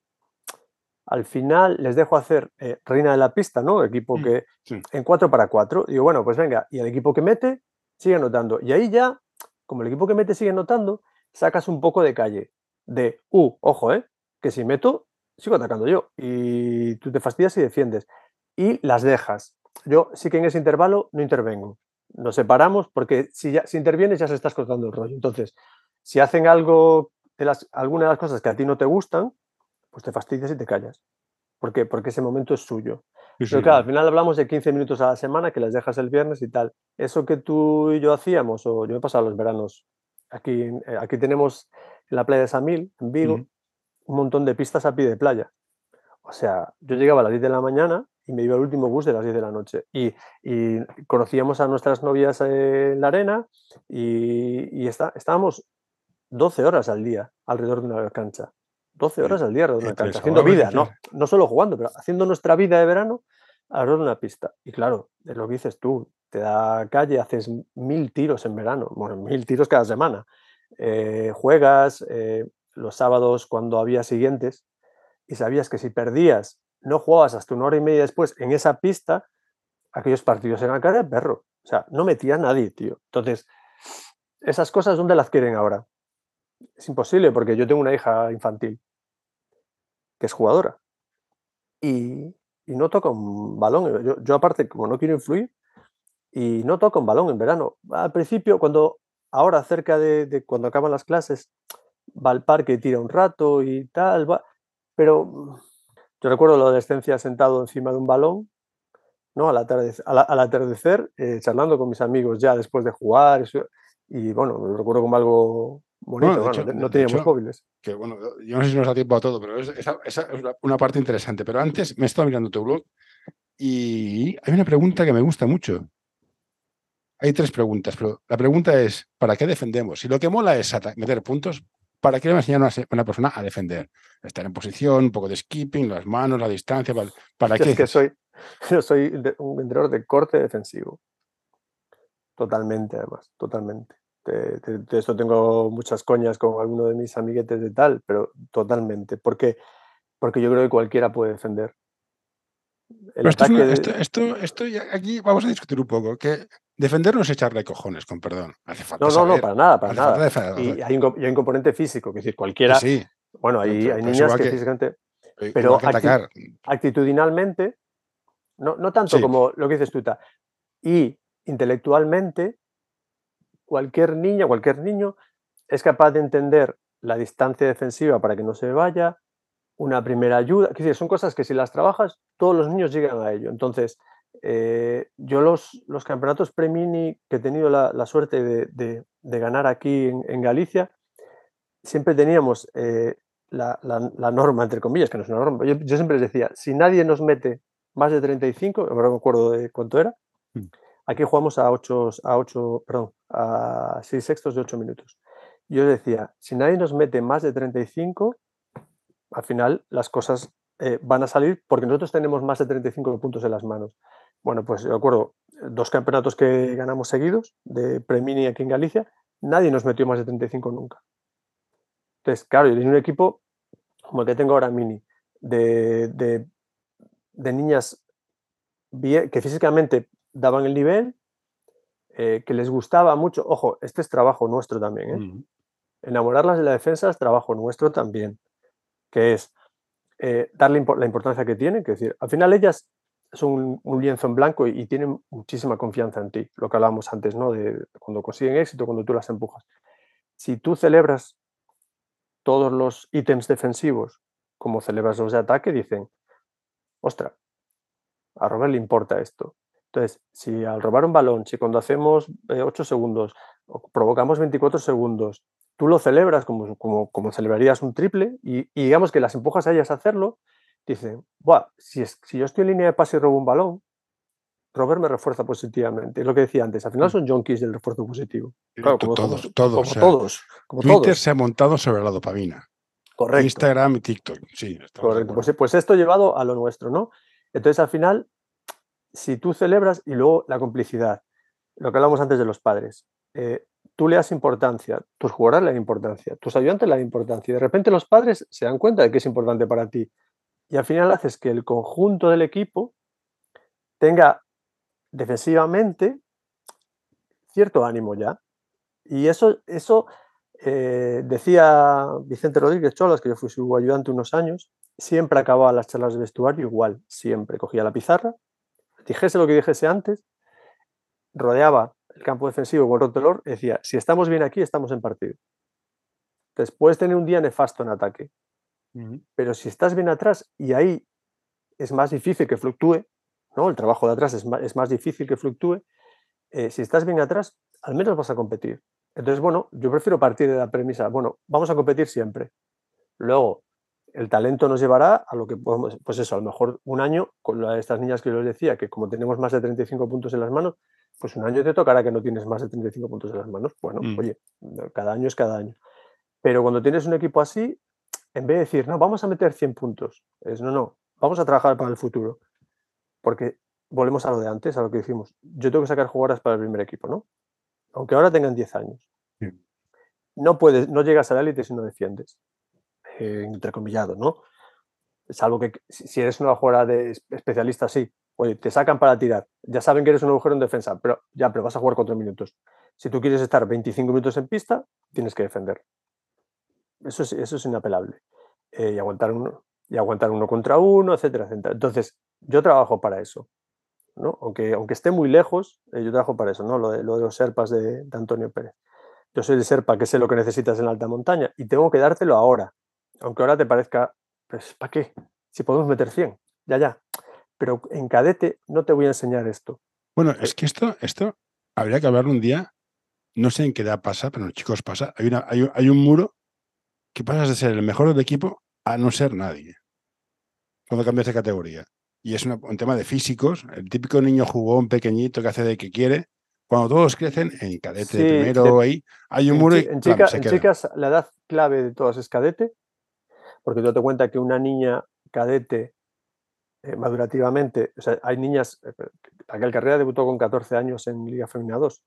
al final les dejo hacer eh, reina de la pista, ¿no? Equipo mm, que en 4 para 4. Digo, bueno, pues venga, y el equipo que mete sigue anotando. Y ahí ya como el equipo que mete sigue notando, sacas un poco de calle. De, uh, ojo, ¿eh? Que si meto, sigo atacando yo. Y tú te fastidias y defiendes. Y las dejas. Yo sí que en ese intervalo no intervengo. Nos separamos porque si, ya, si intervienes ya se estás cortando el rollo. Entonces, si hacen algo de las, alguna de las cosas que a ti no te gustan, pues te fastidias y te callas. ¿Por? Porque ese momento es suyo. Sí, Pero claro, al final hablamos de 15 minutos a la semana que las dejas el viernes y tal. Eso que tú y yo hacíamos, o yo he pasado los veranos, aquí, eh, aquí tenemos en la playa de Samil, en Vigo, un montón de pistas a pie de playa. O sea, yo llegaba a las 10 de la mañana y me iba al último bus de las 10 de la noche. Y, y conocíamos a nuestras novias en la arena y, y está- estábamos 12 horas al día alrededor de una cancha. 12 horas al día haciendo vida, no, no solo jugando, pero haciendo nuestra vida de verano alrededor de una pista. Y claro, es lo que dices tú, te da calle, haces mil tiros en verano, bueno, mil tiros cada semana. Eh, juegas eh, los sábados cuando había siguientes y sabías que si perdías, no jugabas hasta una hora y media después en esa pista, aquellos partidos eran cara de perro. O sea, no metía a nadie, tío. Entonces, esas cosas, ¿dónde las quieren ahora? Es imposible porque yo tengo una hija infantil que es jugadora y, no toca un balón. Yo, yo aparte, como no quiero influir, y no toca un balón en verano. Al principio, cuando ahora cerca de, cuando acaban las clases, va al parque y tira un rato y tal, va, pero yo recuerdo la adolescencia sentado encima de un balón, ¿no? Al atardecer, al, al atardecer eh, charlando con mis amigos ya después de jugar, y bueno, lo recuerdo como algo bonito, bueno, hecho- no teníamos hecho, móviles. que bueno, yo no sé si nos da tiempo a todo, pero es- esa, esa es una- parte interesante. Pero antes me he estado mirando tu blog y hay una pregunta que me gusta mucho. Hay tres preguntas, pero la pregunta es, ¿para qué defendemos? Si lo que mola es meter puntos, ¿para qué le va a enseñar a una, persona a defender? Estar en posición, un poco de skipping, las manos, la distancia, ¿para, para qué? Es que soy, yo soy de- un entrenador de corte defensivo. Totalmente, además, totalmente. De, de- de esto tengo muchas coñas con alguno de mis amiguetes de tal, pero totalmente. Porque, porque yo creo que cualquiera puede defender. Pero esto, de- esto, esto, aquí vamos a discutir un poco, que defender no es echarle cojones, con perdón. Hace falta No, no, no, para nada, para falta nada. Y hay un, co- y hay un componente físico, es decir, cualquiera. Sí, Bueno, hay, hay niñas que, que- físicamente, sí, pero que actitudinalmente, no, no tanto Sí. como lo que dices tú, y intelectualmente, cualquier niña, cualquier niño es capaz de entender la distancia defensiva para que no se vaya, una primera ayuda, es son cosas que si las trabajas, todos los niños llegan a ello. Entonces, eh, yo los, los campeonatos pre-mini que he tenido la, suerte de, de- ganar aquí en, Galicia, siempre teníamos eh, la, la- norma, entre comillas, que no es una norma. Yo, siempre les decía, si nadie nos mete más de 35, ahora me acuerdo de cuánto era, Mm. Aquí jugamos a 8, a 8 perdón, a 6 sextos de 8 minutos. Yo decía, si nadie nos mete más de 35, al final las cosas eh, van a salir porque nosotros tenemos más de 35 puntos en las manos. Bueno, pues yo acuerdo, dos campeonatos que ganamos seguidos de Premini aquí en Galicia, nadie nos metió más de 35 nunca. Entonces, claro, yo un equipo como el que tengo ahora mini, de, de- niñas que físicamente daban el nivel, eh, que les gustaba mucho. Ojo, este es trabajo nuestro también. ¿eh? Enamorarlas de la defensa es trabajo nuestro también, que es eh, darle la importancia que tienen, que es decir, al final ellas son un, un lienzo en blanco y, y tienen muchísima confianza en ti, lo que hablábamos antes, ¿no? De cuando consiguen éxito, cuando tú las empujas. Si tú celebras todos los ítems defensivos como celebras los de ataque, dicen, ostra, a Robert le importa esto. Entonces, si al robar un balón, si cuando hacemos 8 segundos provocamos 24 segundos, tú lo celebras como, como, como celebrarías un triple y, y digamos que las empujas a ellas a hacerlo, dicen, Buah, si, es, si yo estoy en línea de pase y robo un balón, Robert me refuerza positivamente. Es lo que decía antes, al final son junkies del refuerzo positivo. Claro, como, todos, todos. como o sea, todos. Como Twitter todos. se ha montado sobre la dopamina. Correcto. Instagram y TikTok. Sí, Correcto. Pues, pues esto llevado a lo nuestro, ¿no? Entonces, al final, si tú celebras y luego la complicidad, lo que hablamos antes de los padres, eh, tú le das importancia, tus jugadores le dan importancia, tus ayudantes le dan importancia, y de repente los padres se dan cuenta de que es importante para ti. Y al final haces que el conjunto del equipo tenga defensivamente cierto ánimo ya. Y eso, eso eh, decía Vicente Rodríguez Cholas, que yo fui su ayudante unos años, siempre acababa las charlas de vestuario igual, siempre cogía la pizarra, dijese lo que dijese antes, rodeaba el campo defensivo con rotelor y decía, si estamos bien aquí, estamos en partido. Entonces, puedes tener un día nefasto en ataque, Pero si estás bien atrás y ahí es más difícil que fluctúe, ¿no? El trabajo de atrás es más, es más difícil que fluctúe. eh, si estás bien atrás, al menos vas a competir. Entonces, bueno, yo prefiero partir de la premisa, bueno, vamos a competir siempre. Luego, el talento nos llevará a lo que podemos, pues eso, a lo mejor un año, con la- estas niñas que yo les decía, que como tenemos más de 35 puntos en las manos, pues un año te tocará que no tienes más de 35 puntos en las manos. Bueno, Mm. oye, cada año es cada año. Pero cuando tienes un equipo así, en vez de decir, no, vamos a meter 100 puntos, es no, no, vamos a trabajar para el futuro. Porque volvemos a lo de antes, a lo que decimos. Yo tengo que sacar jugadoras para el primer equipo, ¿no? Aunque ahora tengan 10 años. Sí. No puedes, no llegas a la élite si no defiendes. Eh, entrecomillado, ¿no? Salvo que si eres una jugadora de es- especialista, sí. Oye, te sacan para tirar. Ya saben que eres un agujero en defensa, pero ya, pero vas a jugar cuatro minutos. Si tú quieres estar 25 minutos en pista, tienes que defender. Eso es, eso es inapelable. Eh, y, aguantar uno, y aguantar uno contra uno, etcétera, etcétera. Entonces, yo trabajo para eso. ¿no? Aunque, aunque esté muy lejos, eh, yo trabajo para eso, ¿no? Lo de, lo de los serpas de, de Antonio Pérez. Yo soy el serpa que sé lo que necesitas en la alta montaña y tengo que dártelo ahora. Aunque ahora te parezca, pues, ¿para qué? Si podemos meter 100, ya, ya. Pero en cadete no te voy a enseñar esto. Bueno, es que esto, esto habría que hablarlo un día. No sé en qué edad pasa, pero los chicos pasa. Hay, una, hay, un- hay un muro que pasas de ser el mejor del equipo a no ser nadie. Cuando cambias de categoría. Y es una- un tema de físicos. El típico niño jugón pequeñito que hace de que quiere. Cuando todos crecen, en cadete Sí, primero, de- ahí, hay un En, muro y en en chicas, la edad clave de todas es cadete, porque tú te cuenta que una niña cadete eh, madurativamente, o sea, hay niñas, eh, aquel carrera debutó con 14 años en Liga Femina 2,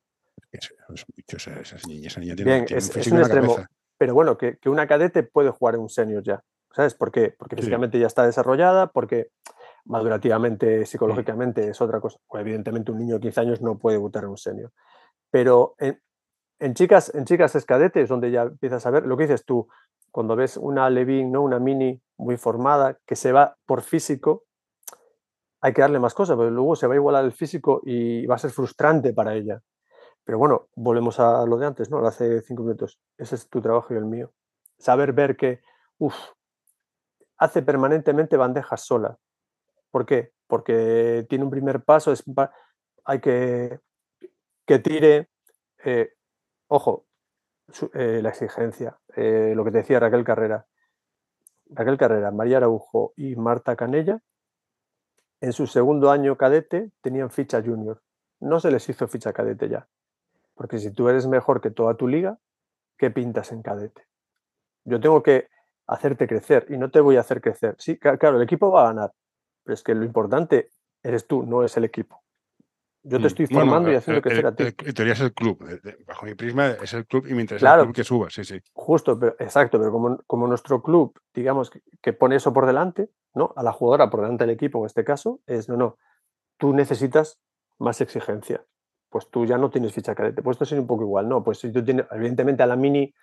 Es, es mucho, esa, esa niña, esa niña tiene, Bien, tiene es- un un extremo. cabeza. pero bueno, que, que una cadete puede jugar en un senior ya, ¿sabes por qué? Porque Sí. físicamente ya está desarrollada, porque madurativamente, psicológicamente es otra cosa. Pues evidentemente un niño de 15 años no puede debutar en un senior, pero en, en chicas, en chicas es cadete, es donde ya empiezas a ver lo que dices tú, cuando ves una Levin, ¿no? una mini muy formada que se va por físico, hay que darle más cosas, porque luego se va a igualar el físico y va a ser frustrante para ella. Pero bueno, volvemos a lo de antes, ¿no? Hace cinco minutos. Ese es tu trabajo y el mío. Saber ver que, uff, hace permanentemente bandejas sola. ¿Por qué? Porque tiene un primer paso, es, hay que que tire, eh, ojo, eh, la exigencia, eh, lo que te decía Raquel Carrera. Raquel Carrera, María Araujo y Marta Canella, en su segundo año cadete tenían ficha junior. No se les hizo ficha cadete ya. Porque si tú eres mejor que toda tu liga, ¿qué pintas en cadete? Yo tengo que hacerte crecer y no te voy a hacer crecer. Sí, claro, el equipo va a ganar, pero es que lo importante eres tú, no es el equipo. Yo te Mm, estoy bueno, formando y eh, haciendo crecer eh, a ti. eh, En teoría es el club. Bajo mi prisma es el club y mientras Claro. el club que suba, sí, sí. Justo, pero, exacto, pero como, como nuestro club, digamos, que, que pone eso por delante, ¿no? A la jugadora por delante del equipo en este caso, es no, no, tú necesitas más exigencia. Pues tú ya no tienes ficha cadete. Pues esto es un poco igual, ¿no? Pues si tú tienes, evidentemente a la mini,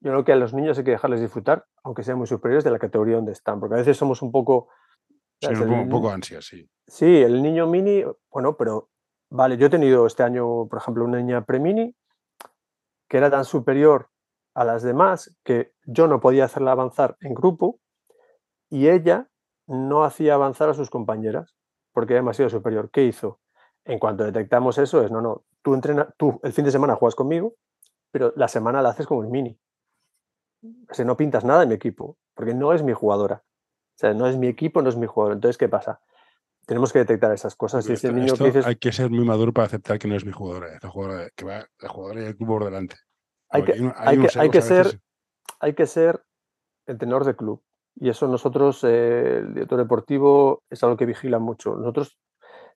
yo creo que a los niños hay que dejarles disfrutar, aunque sean muy superiores de la categoría donde están, porque a veces somos un poco... Un, El poco ansia, sí. Sí, el niño mini, bueno, pero vale, yo he tenido este año, por ejemplo, una niña pre-mini que era tan superior a las demás que yo no podía hacerla avanzar en grupo y ella no hacía avanzar a sus compañeras porque era demasiado superior. ¿Qué hizo? En cuanto detectamos eso es, no, no, tú entrena, tú el fin de semana juegas conmigo, pero la semana la haces como el mini. O sea, no pintas nada en mi equipo, porque no es mi jugadora. O sea, no es mi equipo, no es mi jugador. Entonces, ¿qué pasa? Tenemos que detectar esas cosas. Y ese esto- niño esto que dices, Hay que ser muy maduro para aceptar que no es mi jugadora, es la jugadora que va, la jugadora y el club por delante. hay que, uno- hay que, unos hay que egos a veces- ser, hay que ser el tenor de club. Y eso nosotros, eh, el director deportivo, es algo que vigila mucho. Nosotros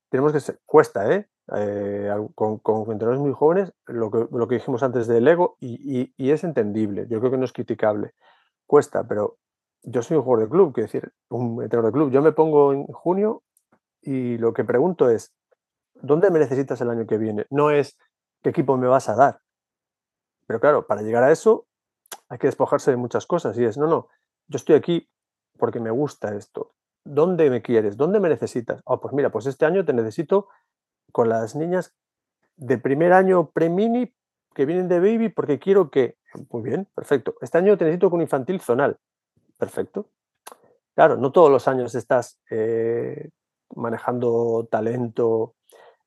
tenemos que ser, cuesta, ¿eh? Eh, con, con entrenadores muy jóvenes, lo que, lo que dijimos antes del ego, y, y- y es entendible, yo creo que no es criticable. Cuesta, pero yo soy un jugador de club, quiero decir, un entrenador de club. Yo me pongo en junio y lo que pregunto es, ¿dónde me necesitas el año que viene? No es, ¿qué equipo me vas a dar? Pero claro, para llegar a eso hay que despojarse de muchas cosas y es, no, no, yo estoy aquí porque me gusta esto. ¿Dónde me quieres? ¿Dónde me necesitas? Oh, pues mira, pues este año te necesito con las niñas de primer año pre-mini que vienen de baby porque quiero que... Muy bien, perfecto. Este año te necesito con infantil zonal. Perfecto. claro, no todos los años estás eh, manejando talento,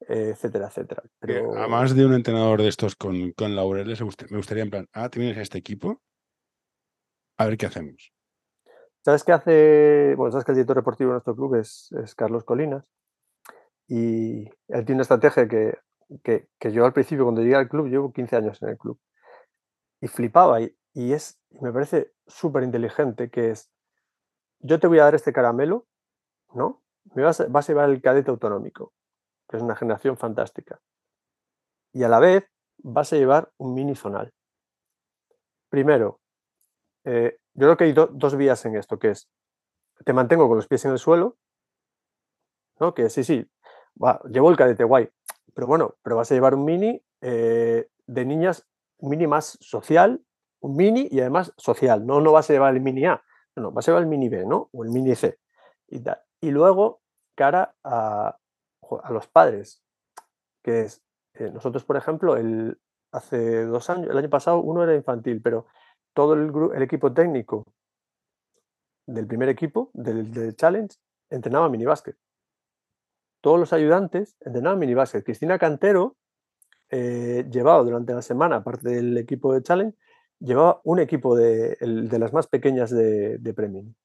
eh, etcétera, etcétera. Pero... A más de un entrenador de estos con, con laureles, me gustaría en plan, ah, tienes este equipo, a ver qué hacemos. ¿Sabes qué hace? Bueno, sabes que el director deportivo de nuestro club es, es Carlos Colinas y él tiene una estrategia que, que, que, yo al principio, cuando llegué al club, llevo 15 años en el club y flipaba y, y es, me parece súper inteligente, que es, yo te voy a dar este caramelo, ¿no? Me vas, a, llevar el cadete autonómico, que es una generación fantástica. Y a la vez vas a llevar un mini zonal. Primero, eh, yo creo que hay do, dos vías en esto, que es, te mantengo con los pies en el suelo, ¿no? Que sí, sí, va, llevo el cadete guay, pero bueno, pero vas a llevar un mini eh, de niñas, un mini más social, un mini y además social, no, no vas a llevar el mini A, no, vas a llevar el mini B, ¿no? O el mini C. Y, tal. Y luego, cara a, a los padres, que es, eh, nosotros, por ejemplo, el, hace dos años, el año pasado uno era infantil, pero todo el, el equipo técnico del primer equipo, del, del Challenge, entrenaba minibásquet. Todos los ayudantes entrenaban minibásquet. Cristina Cantero eh, llevaba durante la semana, aparte del equipo de Challenge, llevaba un equipo de, el, de las más pequeñas de, de Premium.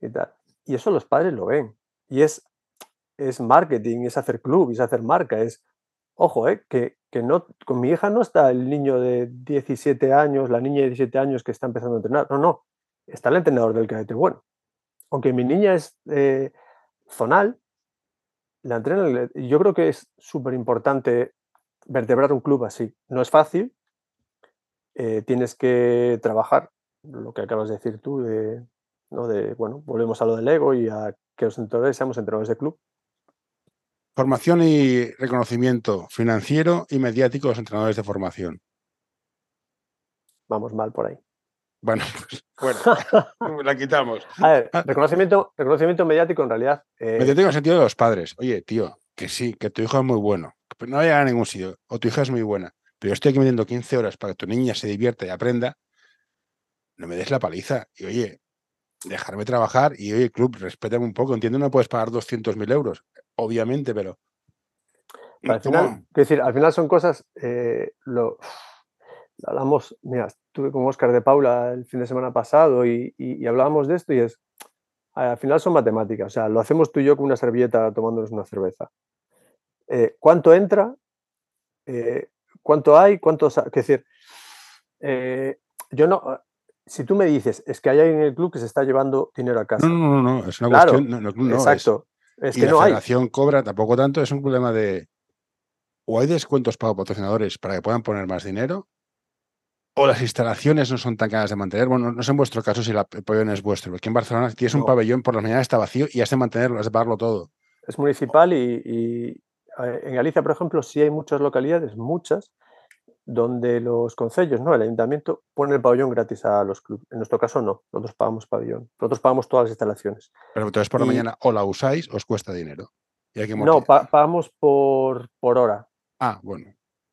Y, tal. y eso los padres lo ven. Y es, es marketing, es hacer club, es hacer marca, es, ojo, eh, que, que no, con mi hija no está el niño de 17 años, la niña de 17 años que está empezando a entrenar. No, no. Está el entrenador del cadete bueno. Aunque mi niña es eh, zonal, la entrena. Yo creo que es súper importante vertebrar un club así. No es fácil. Eh, tienes que trabajar lo que acabas de decir tú, de, ¿no? de, bueno, volvemos a lo del ego y a que los entrenadores seamos entrenadores de club. Formación y reconocimiento financiero y mediático de los entrenadores de formación. Vamos mal por ahí. Bueno, pues bueno, la quitamos. A ver, reconocimiento, reconocimiento mediático en realidad. Eh... Mediático en el sentido de los padres. Oye, tío, que sí, que tu hijo es muy bueno, pero no vaya a ningún sitio, o tu hija es muy buena, pero yo estoy aquí metiendo 15 horas para que tu niña se divierta y aprenda. No me des la paliza. Y oye, dejarme trabajar y oye, club, respétame un poco. Entiendo, no puedes pagar 200.000 euros obviamente, pero. Al final, decir, al final son cosas. Eh, lo, hablamos, mira, estuve con Oscar de Paula el fin de semana pasado y, y, y, hablábamos de esto y es. Al final son matemáticas, o sea, lo hacemos tú y yo con una servilleta tomándonos una cerveza. Eh, ¿Cuánto entra? Eh, ¿Cuánto hay? ¿Cuánto.? Es decir, yo no. Si tú me dices, es que hay alguien en el club que se está llevando dinero a casa. No, no, no, no es una claro, cuestión. No, no, no, exacto. Es es y que la no hay. federación cobra tampoco tanto, es un problema de o hay descuentos para patrocinadores para que puedan poner más dinero, o las instalaciones no son tan caras de mantener. Bueno, no sé en vuestro caso si el pabellón es vuestro, porque en Barcelona tienes No. un pabellón por la mañana está vacío y has de mantenerlo, has de pagarlo todo. Es municipal y, y, en Galicia, por ejemplo, sí hay muchas localidades, muchas, donde los concellos, ¿no? El ayuntamiento pone el pabellón gratis a los clubes. En nuestro caso no, nosotros pagamos pabellón, nosotros pagamos todas las instalaciones. Pero entonces por la mañana o la usáis, os cuesta dinero. Y hay que No, pa- pagamos por, por hora. Ah, bueno.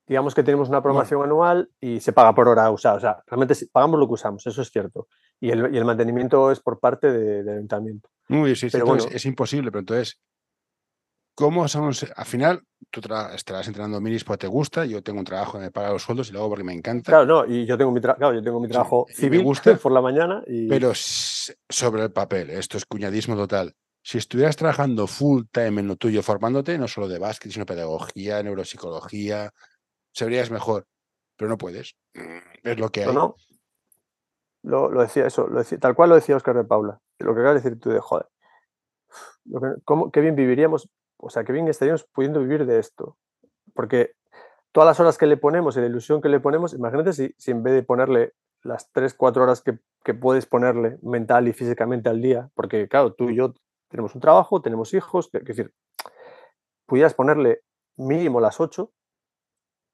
Digamos que tenemos una promoción anual y se paga por hora usada. O sea, realmente pagamos lo que usamos, eso es cierto. Y el, y el mantenimiento es por parte de- del ayuntamiento. Uy, sí, sí, Pero bueno. es imposible, pero entonces, ¿cómo son? Al final, tú estarás entrenando minis porque te gusta, yo tengo un trabajo que me paga los sueldos y lo hago porque me encanta, Claro, no, y yo tengo mi, claro, yo tengo mi Sí, trabajo y me gusta, por la mañana y pero sobre el papel, esto es cuñadismo total. Si estuvieras trabajando full time en lo tuyo, formándote, no solo de básquet, sino pedagogía, neuropsicología, serías mejor, pero no puedes. Mm, Es lo que no, hay. no. Lo, lo decía eso, lo decía, tal cual lo decía Oscar de Paula. Lo que acabas de decir tú de joder. lo que- cómo- qué bien viviríamos, o sea, qué bien estaríamos pudiendo vivir de esto. Porque todas las horas que le ponemos y la ilusión que le ponemos, imagínate si, si en vez de ponerle las 3, 4 horas que, que puedes ponerle mental y físicamente al día, porque claro, tú y yo tenemos un trabajo, tenemos hijos, es decir, pudieras ponerle mínimo las 8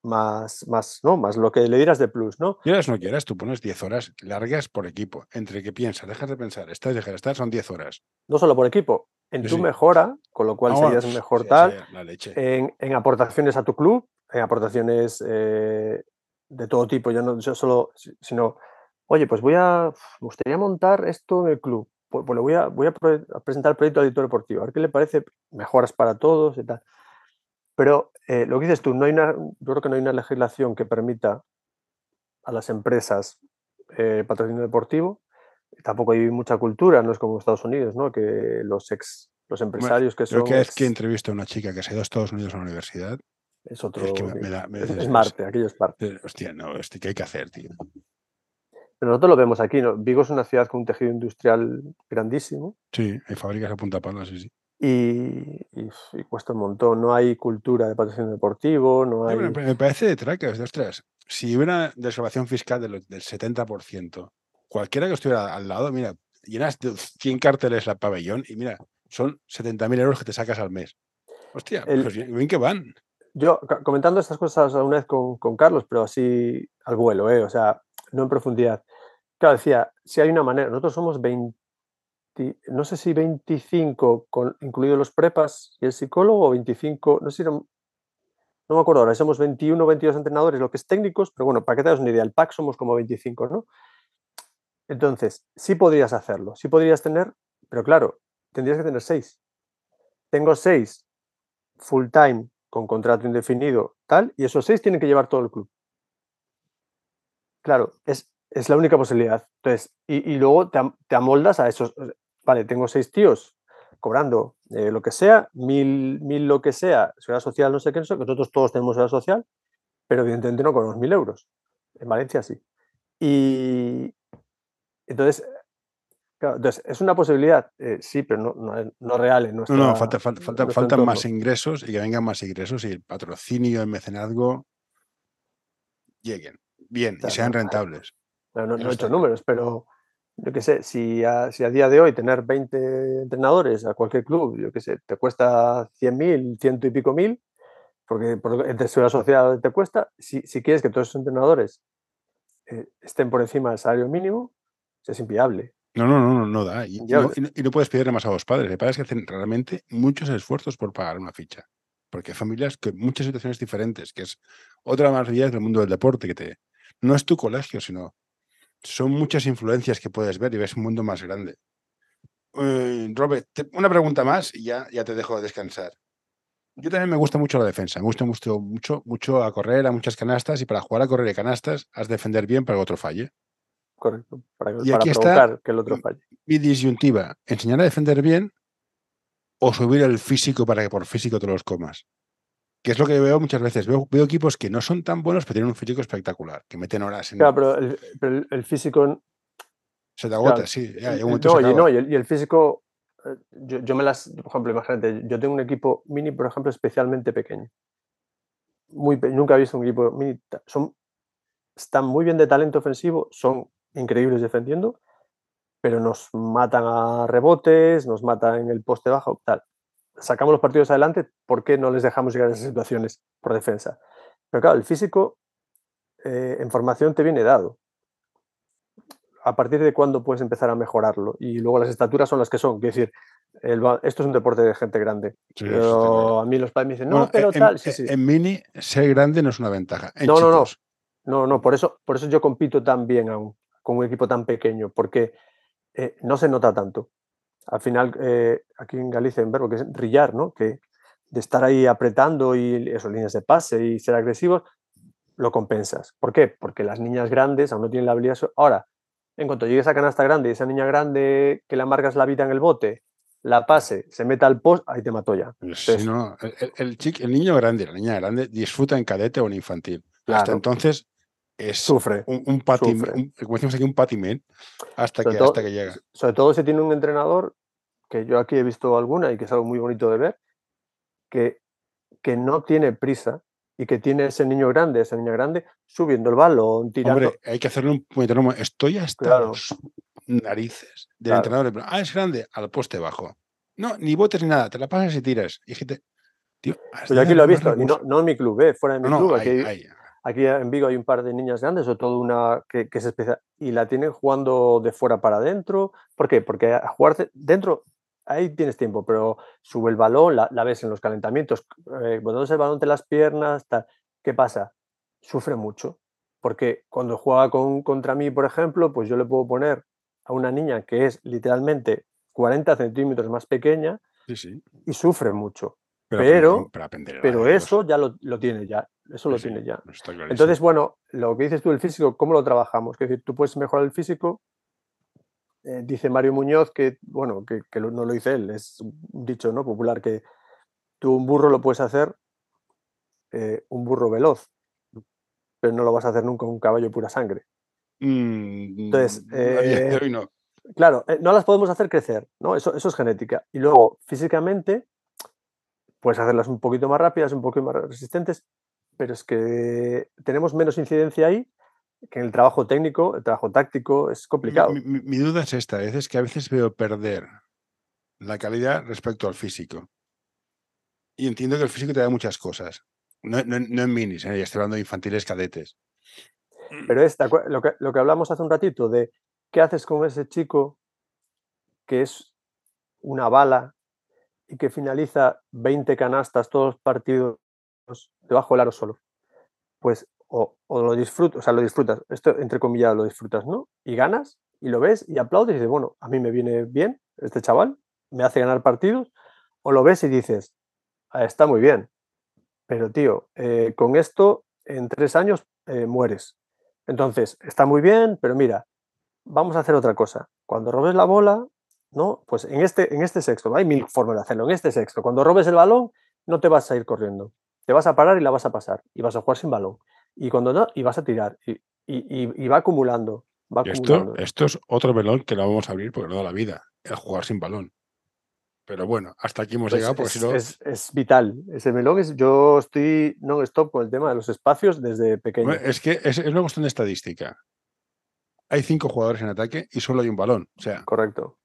más, más, ¿no? más lo que le dieras de plus, ¿no? Quieras no quieras, tú pones 10 horas largas por equipo. Entre que piensas, dejas de pensar, estás, dejas de estar, son 10 horas. no solo por equipo, en Sí, tu sí. mejora, con lo cual serías mejor sí, tal, la leche. en, en aportaciones a tu club, en aportaciones eh, de todo tipo, yo no yo solo, si- sino, oye, pues voy a, me gustaría montar esto en el club, pues, pues le voy a, voy a presentar el proyecto de editor deportivo, a ver qué le parece, mejoras para todos y tal. Pero eh, lo que dices tú, no hay una, yo creo que no hay una legislación que permita a las empresas eh, patrocinio deportivo. Tampoco hay mucha cultura, no es como Estados Unidos, ¿no? Que los ex, los empresarios que son. Creo que es que entrevisto a una chica que se ha ido a Estados Unidos a la universidad. Es otro. Es, que me, da, me es, Marte, aquello es Marte. Hostia, no, este, ¿qué hay que hacer, tío? Pero nosotros lo vemos aquí, ¿no? Vigo es una ciudad con un tejido industrial grandísimo. Sí, hay fábricas a punta pala, sí, sí. Y, y, y, cuesta un montón. No hay cultura de patrocinio deportivo, no hay... Me parece de tracas, de ostras. Si hubiera desgrabación fiscal del, del 70%, cualquiera que estuviera al lado, mira, llenas de 100 carteles la pabellón y mira, son 70.000 euros que te sacas al mes. Hostia, El, pues bien, que van. Yo comentando estas cosas una vez con, con Carlos, pero así al vuelo, ¿eh? o sea, no en profundidad. Claro, decía, si hay una manera, nosotros somos 20, no sé si 25, con, incluidos los prepas y el psicólogo, o 25, no sé no me acuerdo ahora, somos 21 22 entrenadores, lo que es técnicos, pero bueno, para que te hagas una idea, el pack somos como 25, ¿no? Entonces, sí podrías hacerlo, sí podrías tener, pero claro, tendrías que tener seis. Tengo seis full time con contrato indefinido, tal, y esos seis tienen que llevar todo el club. Claro, es, es la única posibilidad. Entonces, y, y luego te, te, amoldas a esos. Vale, tengo seis tíos cobrando eh, lo que sea, mil, mil lo que sea, seguridad social, no sé qué, no sé, nosotros todos tenemos seguridad social, pero evidentemente no con los mil euros. En Valencia sí. Y entonces, claro, entonces es una posibilidad, eh, sí, pero no, no, no real. En nuestra, no, no, falta, falta, falta, faltan más ingresos y que vengan más ingresos y el patrocinio, el mecenazgo lleguen bien claro, y sean rentables. No, no, no he hecho números, pero yo qué sé, si a, si a, día de hoy tener 20 entrenadores a cualquier club, yo qué sé, te cuesta 100.000, ciento y pico mil, porque, porque entre seguridad social te cuesta, si, si, quieres que todos esos entrenadores eh, estén por encima del salario mínimo, es inviable. No, no, no, no da. Y, y, no, y, no, puedes pedirle más a los padres. Hay padres que hacen realmente muchos esfuerzos por pagar una ficha. Porque hay familias que muchas situaciones diferentes, que es otra maravilla del mundo del deporte, que te, no es tu colegio, sino son muchas influencias que puedes ver y ves un mundo más grande. Uh, Robert, te, una pregunta más y ya, ya te dejo descansar. Yo también me gusta mucho la defensa, me gusta mucho, mucho, mucho a correr, a muchas canastas y para jugar a correr y canastas has de defender bien para que otro falle. Correcto, para, y para aquí está que el otro falle. Mi disyuntiva, enseñar a defender bien o subir el físico para que por físico te los comas que es lo que veo muchas veces. Veo, veo, equipos que no son tan buenos, pero tienen un físico espectacular, que meten horas en. Claro, pero el, pero el físico. Se te agota, claro. sí. Ya, no, y, no y, el, y, el, físico. eh, Yo, yo, me las. Por ejemplo, imagínate, yo tengo un equipo mini, por ejemplo, especialmente pequeño. Muy, nunca he visto un equipo mini. Son, están muy bien de talento ofensivo, son increíbles defendiendo, pero nos matan a rebotes, nos matan en el poste bajo, tal sacamos los partidos adelante, ¿por qué no les dejamos llegar a esas situaciones por defensa? Pero claro, el físico eh, en formación te viene dado. ¿A partir de cuándo puedes empezar a mejorarlo? Y luego las estaturas son las que son. Es decir, el, esto es un deporte de gente grande. Sí, pero a mí los padres me dicen, no, bueno, pero en, tal. Sí, sí. en, mini, ser grande no es una ventaja. En no, chicos. no, no. No, no, por eso, por eso yo compito tan bien aún con un equipo tan pequeño, porque eh, no se nota tanto al final eh, aquí en Galicia en verbo que es rillar, ¿no? Que de estar ahí apretando y esas líneas de pase y ser agresivos, lo compensas. ¿Por qué? Porque las niñas grandes aún no tienen la habilidad. Ahora, en cuanto llegues a canasta grande y esa niña grande que le amargas la vida en el bote, la pase, se meta al post, ahí te mató ya. Entonces, sí, no, el, el, chico, el, niño grande, la niña grande, disfruta en cadete o en infantil. Claro. Hasta entonces es sufre, un, un patiment, un, como decimos aquí, un patiment hasta que, todo, hasta que llega. Sobre todo si tiene un entrenador, que yo aquí he visto alguna y que es algo muy bonito de ver, que, que no tiene prisa y que tiene ese niño grande, esa niña grande, subiendo el balón, tirando. Hombre, hay que hacerle un metrónomo. Estoy hasta claro. los narices del claro. entrenador. Ah, es grande, al poste bajo. No, ni botes ni nada, te la pasas y tiras. Y dijiste, tío, pues yo aquí lo he visto, y no, no, en mi club, ¿eh? fuera de mi no, club. No, aquí, hay, hay. Aquí, en Vigo hay un par de niñas grandes, o todo una que, que es especial, y la tienen jugando de fuera para adentro. ¿Por qué? Porque a jugar dentro ahí tienes tiempo, pero sube el balón, la, la ves en los calentamientos, eh, botándose el balón de las piernas, tal. ¿qué pasa? Sufre mucho, porque cuando juega con, contra mí, por ejemplo, pues yo le puedo poner a una niña que es literalmente 40 centímetros más pequeña Sí, sí. y sufre mucho. Pero, Pero- eso ya lo, lo tiene ya. Eso lo Sí, tiene ya. Entonces, bueno, lo que dices tú del físico, ¿cómo lo trabajamos? Es decir, tú puedes mejorar el físico. eh, dice Mario Muñoz que, bueno, que, que lo- no lo dice él, es un dicho ¿no? popular que tú un burro lo puedes hacer eh, un burro veloz, pero no lo vas a hacer nunca un caballo pura sangre. Mm, Entonces, eh, no. Claro, no las podemos hacer crecer, ¿no? Eso, eso es genética. Y luego, físicamente, puedes hacerlas un poquito más rápidas, un poquito más resistentes, pero es que tenemos menos incidencia ahí que en el trabajo técnico, el trabajo táctico, es complicado. Mi, mi- mi duda es esta, es que a veces veo perder la calidad respecto al físico. Y entiendo que el físico te da muchas cosas. No, no- no en minis, ¿eh? ya estoy hablando de infantiles cadetes. Pero es ¿te acuer- lo que, lo que hablamos hace un ratito de qué haces con ese chico que es una bala y que finaliza 20 canastas todos partidos debajo del aro solo. Pues o, o lo disfrutas, o sea, lo disfrutas, esto entre comillas lo disfrutas, ¿no? Y ganas y lo ves y aplaudes y dices, bueno, a mí me viene bien este chaval, me hace ganar partidos, o lo ves y dices, "Ah, está muy bien, pero tío, eh, con esto en tres años eh, mueres. Entonces, está muy bien, pero mira, vamos a hacer otra cosa. Cuando robes la bola, ¿no? Pues en este, en este sexto, hay mil formas de hacerlo. En este sexto, cuando robes el balón, no te vas a ir corriendo. Te vas a parar y la vas a pasar. Y vas a jugar sin balón. Y cuando no, y vas a tirar. Y, y- y- y va acumulando. Va Y acumulando. esto es otro melón que no vamos a abrir porque no da la vida, el jugar sin balón. Pero bueno, hasta aquí hemos Pues llegado porque es, si no... es- es vital. Ese melón es. Yo estoy non-stop con el tema de los espacios desde pequeño. Es que es, es una cuestión de estadística. Hay cinco jugadores en ataque y solo hay un balón. O sea, Correcto.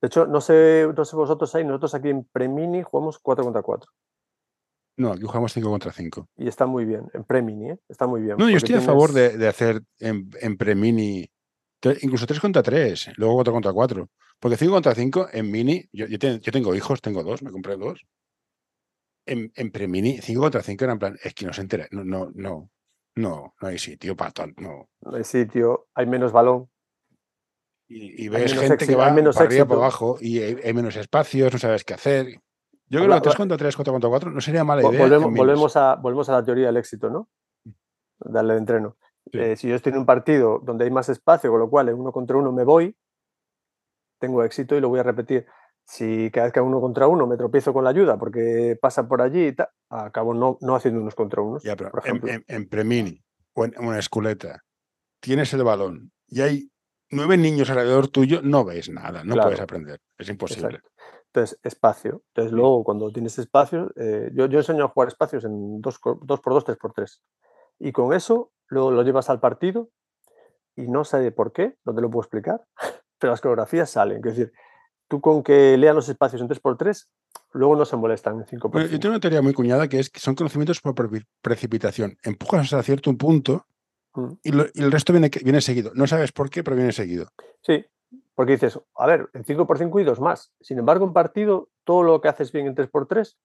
De hecho, no sé, no sé vosotros ahí, nosotros aquí en Premini jugamos 4 contra 4. no, aquí jugamos 5 contra 5. Y está muy bien, en Premini, ¿eh? está muy bien. No, yo estoy a favor tienes- de, de hacer en, en pre-mini incluso 3 contra 3, luego 4 contra 4. Porque 5 contra 5 en mini, yo, yo, te- yo tengo hijos, tengo dos, me compré dos. En, en pre-mini, 5 contra 5 era en plan, es que no se entera, no, no, no, no, no hay sitio para tanto, no. No hay sitio, hay menos balón. Y, y ves gente que va menos para arriba, éxito. para abajo, y hay, hay menos espacios, no sabes qué hacer. Yo creo que 3 va- contra 3, 4 contra 4 no sería mala idea. Volvemos, volvemos, a, volvemos a la teoría del éxito, ¿no? Darle de entreno. Sí. Eh, si yo estoy en un partido donde hay más espacio, con lo cual en uno contra uno me voy, tengo éxito y lo voy a repetir. Si cada vez que hago uno contra uno me tropiezo con la ayuda porque pasa por allí y tal, acabo no, no haciendo unos contra unos. Ya, pero por en, en premini o en una esculeta, tienes el balón y hay nueve niños alrededor tuyo, no ves nada, no puedes Claro. aprender. Es imposible. Exacto. Entonces, espacio. Entonces, luego, cuando tienes espacio, eh, yo, yo enseño a jugar espacios en 2x2, 3x3. Y con eso, luego lo llevas al partido y no sé por qué, no te lo puedo explicar, pero las coreografías salen. Es decir, tú con que lean los espacios en 3x3, luego no se molestan en 5x5. Bueno, yo tengo una teoría muy cuñada que es que son conocimientos por pre- precipitación. Empujas hasta cierto punto Mm. y, lo- y el resto viene, viene seguido. No sabes por qué, pero viene seguido. Sí, porque dices, a ver, en 5x5 y dos más. Sin embargo, en partido, todo lo que haces bien en 3x3,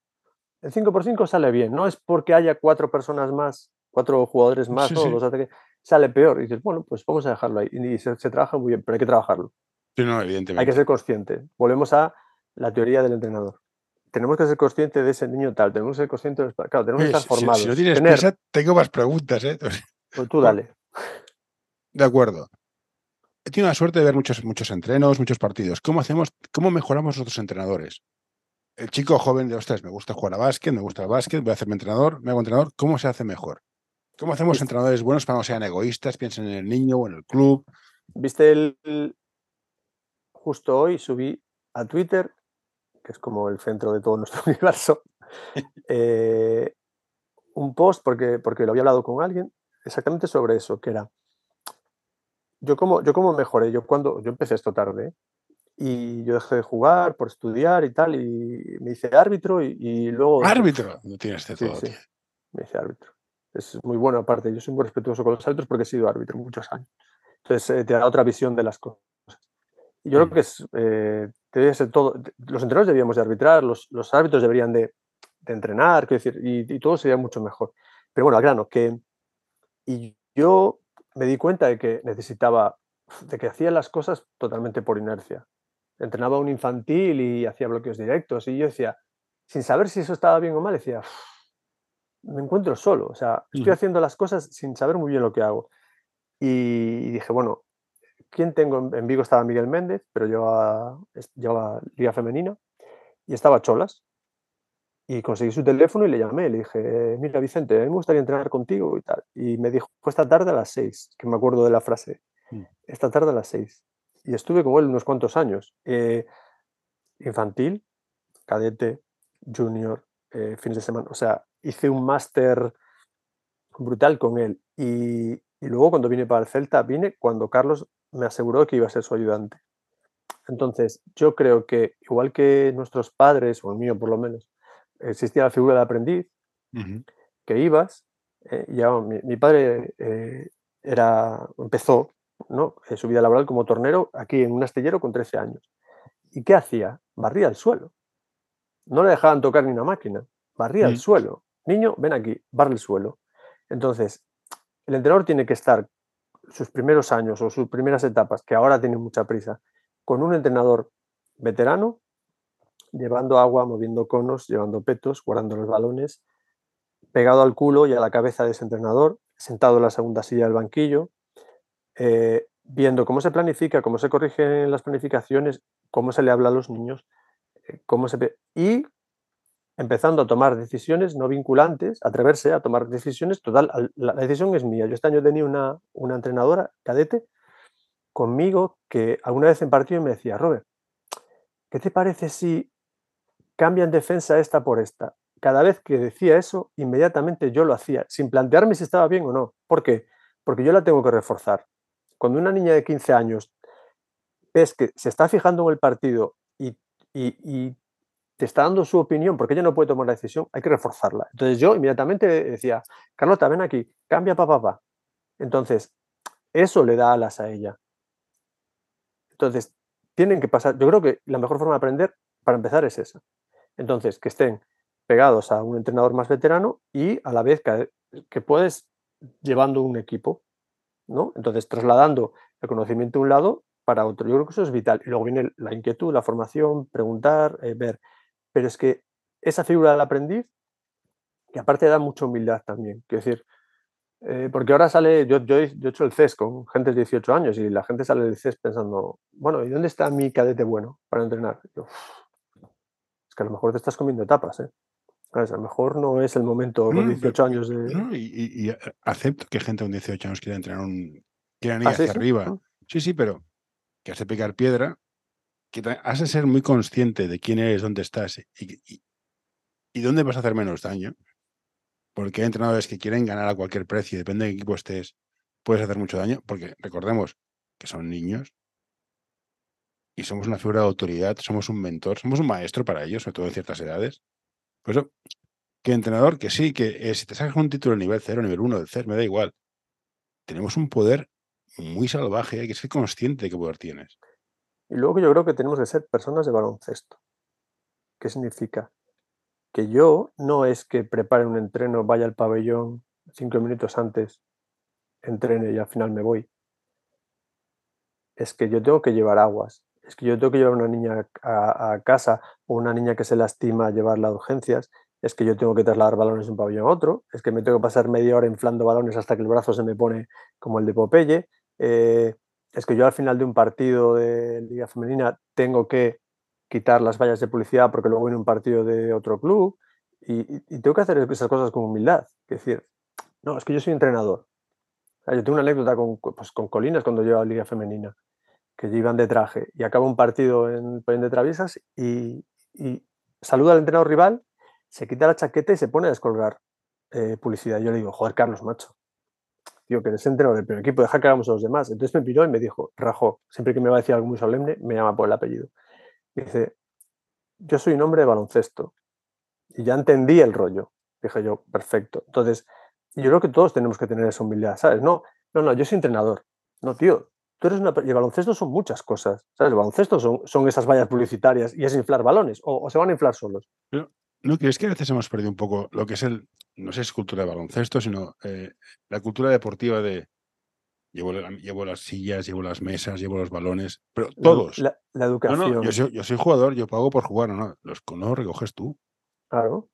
en 5x5 sale bien. No es porque haya cuatro personas más, cuatro jugadores más, Sí, ¿no? sí. Los ataques, sale peor. Y dices, bueno, pues vamos a dejarlo ahí. Y se, se trabaja muy bien, pero hay que trabajarlo. Sí, no, Hay evidentemente. que ser consciente. Volvemos a la teoría del entrenador. Tenemos que ser conscientes de ese niño tal, tenemos que ser conscientes de... Claro, tenemos que si- estar si- formados. si, no tienes Tener- prisa, tengo más preguntas. ¿eh? Pues tú dale. De acuerdo. He tenido la suerte de ver muchos, muchos entrenos, muchos partidos. ¿Cómo hacemos, cómo mejoramos nosotros entrenadores? El chico joven de, ostras, me gusta jugar a básquet, me gusta el básquet, voy a hacerme entrenador, me hago entrenador. ¿Cómo se hace mejor? ¿Cómo hacemos Sí. entrenadores buenos para que no sean egoístas, piensen en el niño o en el club? ¿Viste el, el- Justo hoy subí a Twitter, que es como el centro de todo nuestro universo, eh, un post porque, porque lo había hablado con alguien exactamente sobre eso, que era, yo como, yo como mejoré, yo cuando, yo empecé esto tarde, y yo dejé de jugar por estudiar y tal, y me hice árbitro y, y luego... Árbitro. No tienes de Sí, todo. sí. me hice árbitro. Es muy bueno, aparte, yo soy muy respetuoso con los árbitros porque he sido árbitro muchos años. Entonces, eh, te da otra visión de las cosas. Yo Mm. creo que es, eh, debe ser todo. Los entrenadores deberíamos de arbitrar, los, los árbitros deberían de, de entrenar, quiero decir, y, y todo sería mucho mejor. Pero bueno, al grano, que. Y yo me di cuenta de que necesitaba de que hacía las cosas totalmente por inercia. Entrenaba un infantil y hacía bloqueos directos y yo decía, sin saber si eso estaba bien o mal, decía, me encuentro solo, o sea, estoy haciendo las cosas sin saber muy bien lo que hago. Y dije, bueno, ¿quién tengo? En Vigo estaba Miguel Méndez, pero llevaba, llevaba Liga Femenina y estaba Cholas. Y conseguí su teléfono y le llamé, le dije, mira Vicente, me gustaría entrenar contigo y tal. Y me dijo, fue esta tarde a las seis, que me acuerdo de la frase, mm. esta tarde a las seis. Y estuve con él unos cuantos años, eh, infantil, cadete, junior, eh, fines de semana. O sea, hice un máster brutal con él. Y, y luego cuando vine para el Celta, vine cuando Carlos me aseguró que iba a ser su ayudante. Entonces, yo creo que igual que nuestros padres, o el mío por lo menos, existía la figura de aprendiz, que ibas, eh, ya mi, padre eh, era, empezó ¿no? Eh, su vida laboral como tornero aquí en un astillero con 13 años. ¿Y qué hacía? Barría el suelo. No le dejaban tocar ni una máquina, barría el mm. suelo. Niño, ven aquí, barre el suelo. Entonces, el entrenador tiene que estar sus primeros años o sus primeras etapas, que ahora tiene mucha prisa, con un entrenador veterano, llevando agua, moviendo conos, llevando petos, guardando los balones, pegado al culo y a la cabeza de ese entrenador, sentado en la segunda silla del banquillo, eh, viendo cómo se planifica, cómo se corrigen las planificaciones, cómo se le habla a los niños, eh, cómo se... y empezando a tomar decisiones no vinculantes, atreverse a tomar decisiones, total, la, decisión es mía. Yo este año tenía una, una entrenadora, cadete, conmigo, que alguna vez en partido me decía, Robert, ¿qué te parece si cambian defensa esta por esta? Cada vez que decía eso, inmediatamente yo lo hacía, sin plantearme si estaba bien o no. ¿Por qué? Porque yo la tengo que reforzar. Cuando una niña de 15 años ves que se está fijando en el partido y, y te está dando su opinión porque ella no puede tomar la decisión, hay que reforzarla. Entonces yo inmediatamente decía, Carlota, ven aquí, cambia papá, papá. Entonces, eso le da alas a ella. Entonces, tienen que pasar, yo creo que la mejor forma de aprender para empezar es esa. Entonces, que estén pegados a un entrenador más veterano y a la vez que, que puedes llevando un equipo, ¿no? Entonces, trasladando el conocimiento de un lado para otro. Yo creo que eso es vital. Y luego viene la inquietud, la formación, preguntar, eh, ver. Pero es que esa figura del aprendiz, que aparte da mucha humildad también, quiero decir, eh, porque ahora sale, yo, yo, he hecho el CES con gente de 18 años y la gente sale del CES pensando, bueno, ¿y dónde está mi cadete bueno para entrenar? Es que a lo mejor te estás comiendo etapas, ¿eh? A lo mejor no es el momento con 18 años de... y, eh, acepto que gente con 18 años quiera entrenar un... quiera ir ah, hacia arriba. Sí, sí, pero que hace picar piedra, que has de ser muy consciente de quién eres, dónde estás y, y dónde vas a hacer menos daño porque hay entrenadores que quieren ganar a cualquier precio, depende de qué equipo estés, puedes hacer mucho daño, porque recordemos que son niños y somos una figura de autoridad, somos un mentor, somos un maestro para ellos, sobre todo en ciertas edades. Por eso, que entrenador, que sí, que eh, si te sacas un título de nivel 0, nivel 1, del CER, me da igual. Tenemos un poder muy salvaje, hay que ser consciente de qué poder tienes. Y luego yo creo que tenemos que ser personas de baloncesto. ¿Qué significa? que yo no es que prepare un entreno, vaya al pabellón cinco minutos antes, entrene y al final me voy. Es que yo tengo que llevar aguas, es que yo tengo que llevar una niña a, casa o una niña que se lastima llevarla a urgencias, es que yo tengo que trasladar balones de un pabellón a otro, es que me tengo que pasar media hora inflando balones hasta que el brazo se me pone como el de Popeye, eh, es que yo al final de un partido de Liga Femenina tengo que quitar las vallas de publicidad porque luego viene un partido de otro club y, tengo que hacer esas cosas con humildad. Es decir, no, es que yo soy entrenador. yo tengo una anécdota con, pues, con Colinas cuando yo a Liga Femenina, que iban de traje y acaba un partido en de Traviesas y, saluda al entrenador rival, se quita la chaqueta y se pone a descolgar eh, publicidad. Yo le digo, joder, Carlos, macho. Tío, que eres entrenador del primer equipo, deja que hagamos a los demás. Entonces me piró y me dijo, Rajo, siempre que me va a decir algo muy solemne, me llama por el apellido. Dice, yo soy un hombre de baloncesto. Y ya entendí el rollo. Dije yo, perfecto. Entonces, yo creo que todos tenemos que tener esa humildad, ¿sabes? No, no, no, yo soy entrenador. No, tío, tú eres una... Y el baloncesto son muchas cosas, ¿sabes? El baloncesto son, son esas vallas publicitarias y es inflar balones, o, se van a inflar solos. ¿No crees que a veces hemos perdido un poco lo que es el, no sé si es cultura de baloncesto, sino eh, la cultura deportiva de Llevo, la- llevo las sillas, llevo las mesas, llevo los balones, pero todos. La, la No, educación. no, yo soy, yo soy jugador, yo pago por jugar, no, no, los no recoges tú. Claro.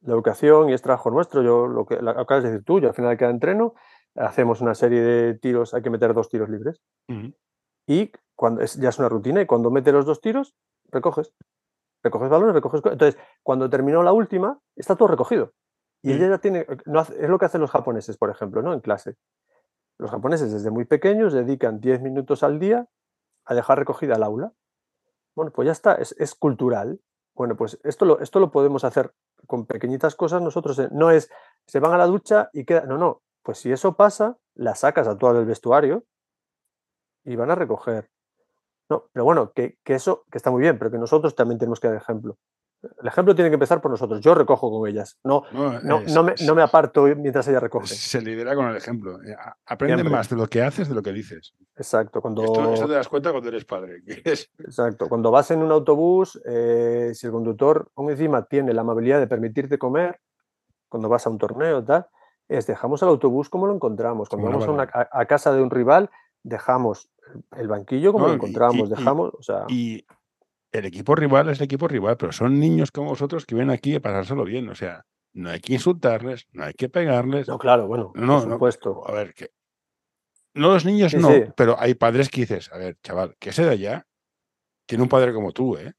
La educación y es trabajo nuestro. Yo lo que lo acabas de decir tú, yo al final cada entreno hacemos una serie de tiros, hay que meter dos tiros libres. Y cuando es, ya es una rutina, y cuando metes los dos tiros, recoges. Recoges balones, recoges. co- Entonces, cuando terminó la última, está todo recogido. Y ella ya tiene. No hace- es lo que hacen los japoneses, por ejemplo, ¿no? En clase. Los japoneses desde muy pequeños dedican 10 minutos al día a dejar recogida el aula. Bueno, pues ya está, es, es cultural. Bueno, pues esto lo, esto lo podemos hacer con pequeñitas cosas nosotros. eh, No es, se van a la ducha y queda. No, no. Pues si eso pasa, la sacas a toda del vestuario y van a recoger. No, pero bueno, que, que eso, que está muy bien, pero que nosotros también tenemos que dar ejemplo. El ejemplo tiene que empezar por nosotros. Yo recojo con ellas. No, No, no, es- no, me, es- no me aparto mientras ella recoge. Se lidera con el ejemplo. Eh, a- Aprende Siempre. más de lo que haces de lo que dices. Exacto. Cuando, Esto, esto te das cuenta cuando eres padre. Exacto. Cuando vas en un autobús, eh, si el conductor aún encima tiene la amabilidad de permitirte comer, cuando vas a un torneo, tal, es dejamos el autobús como lo encontramos. Cuando vamos a, una- a- a casa de un rival, dejamos el banquillo como No, lo encontramos, y- y- dejamos, o sea, Y el equipo rival es el equipo rival, pero son niños como vosotros que vienen aquí a pasárselo bien. O sea, no hay que insultarles, no hay que pegarles. no, claro, bueno, No, por no, supuesto. A ver, que. No, los niños Sí, no, sí. pero hay padres que dices, a ver, chaval, que ese de allá tiene un padre como tú, ¿eh?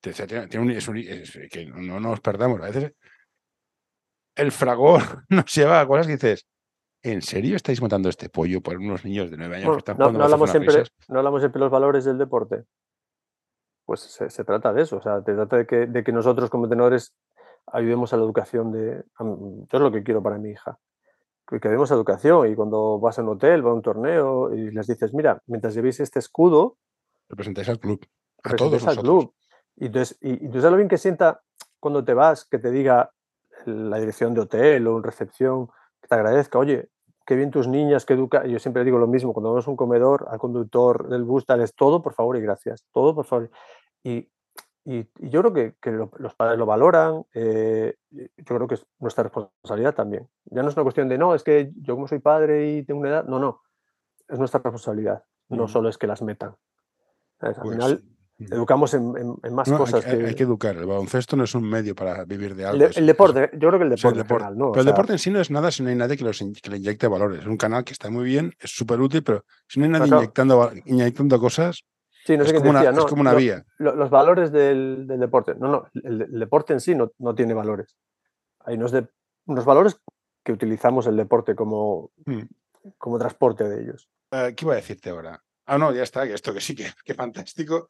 Te- se- Tiene, tiene un- es un- es que no nos perdamos. A veces el fragor nos lleva a cosas que dices, ¿en serio estáis matando este pollo por unos niños de nueve años que están no, jugando no a hablamos siempre, no hablamos siempre de los valores del deporte. Pues se, se trata de eso, o sea, te trata de que, de que nosotros como tenores ayudemos a la educación de... a Yo es lo que quiero para mi hija, que, que demos educación y cuando vas a un hotel, va a un torneo y les dices, mira, mientras llevéis este escudo, Representáis al club. A todos al nosotros. club. Y entonces, y, y tú sabes lo bien que sienta cuando te vas, que te diga la dirección de hotel o en recepción, que te agradezca, oye, qué bien tus niñas, que educa. Yo siempre digo lo mismo, cuando vamos a un comedor, al conductor del bus, tal, es todo por favor y gracias, todo por favor. Y, y- y yo creo que, que lo- los padres lo valoran, eh, yo creo que es nuestra responsabilidad también. Ya no es una cuestión de, no, es que yo como soy padre y tengo una edad, no, no, es nuestra responsabilidad, no Ujú. solo es que las metan. Al Pues, final, mm. Educamos en, en- en más No, cosas hay, que, hay que educar. El baloncesto no es un medio para vivir de el, algo. el deporte. Yo creo que el o sea, deporte, el en deporte. general, ¿no? O Pero el deporte en sí no es nada si no hay nadie que, los in- que le inyecte valores. Es un canal que está muy bien, es súper útil, pero si no hay nadie Claro. inyectando, inyectando cosas, sí, no sé es, como una, es como una lo- vía. lo- los valores del, del deporte. No, no, el, el deporte en sí no, no tiene valores. Hay unos, de- unos valores que utilizamos el deporte como, Mm. como transporte de ellos. Eh, ¿Qué iba a decirte ahora? Ah, no, ya está, esto que sí, que, que fantástico.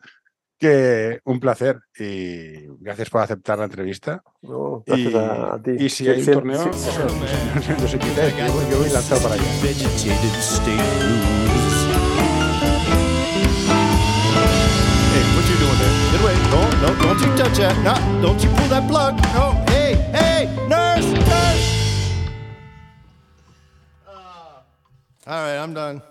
Que un placer y gracias por aceptar la entrevista. ¿no? Gracias y, a, a ti. y si Sí, hay un torneo, sí, sí, yo, voy- yo voy lanzado para allá. vegetated state blues. Hey, what you doing there? Get away. No, no, don't you touch that. No, don't you pull that plug. No, hey, hey, nurse, nurse. All right, I'm done.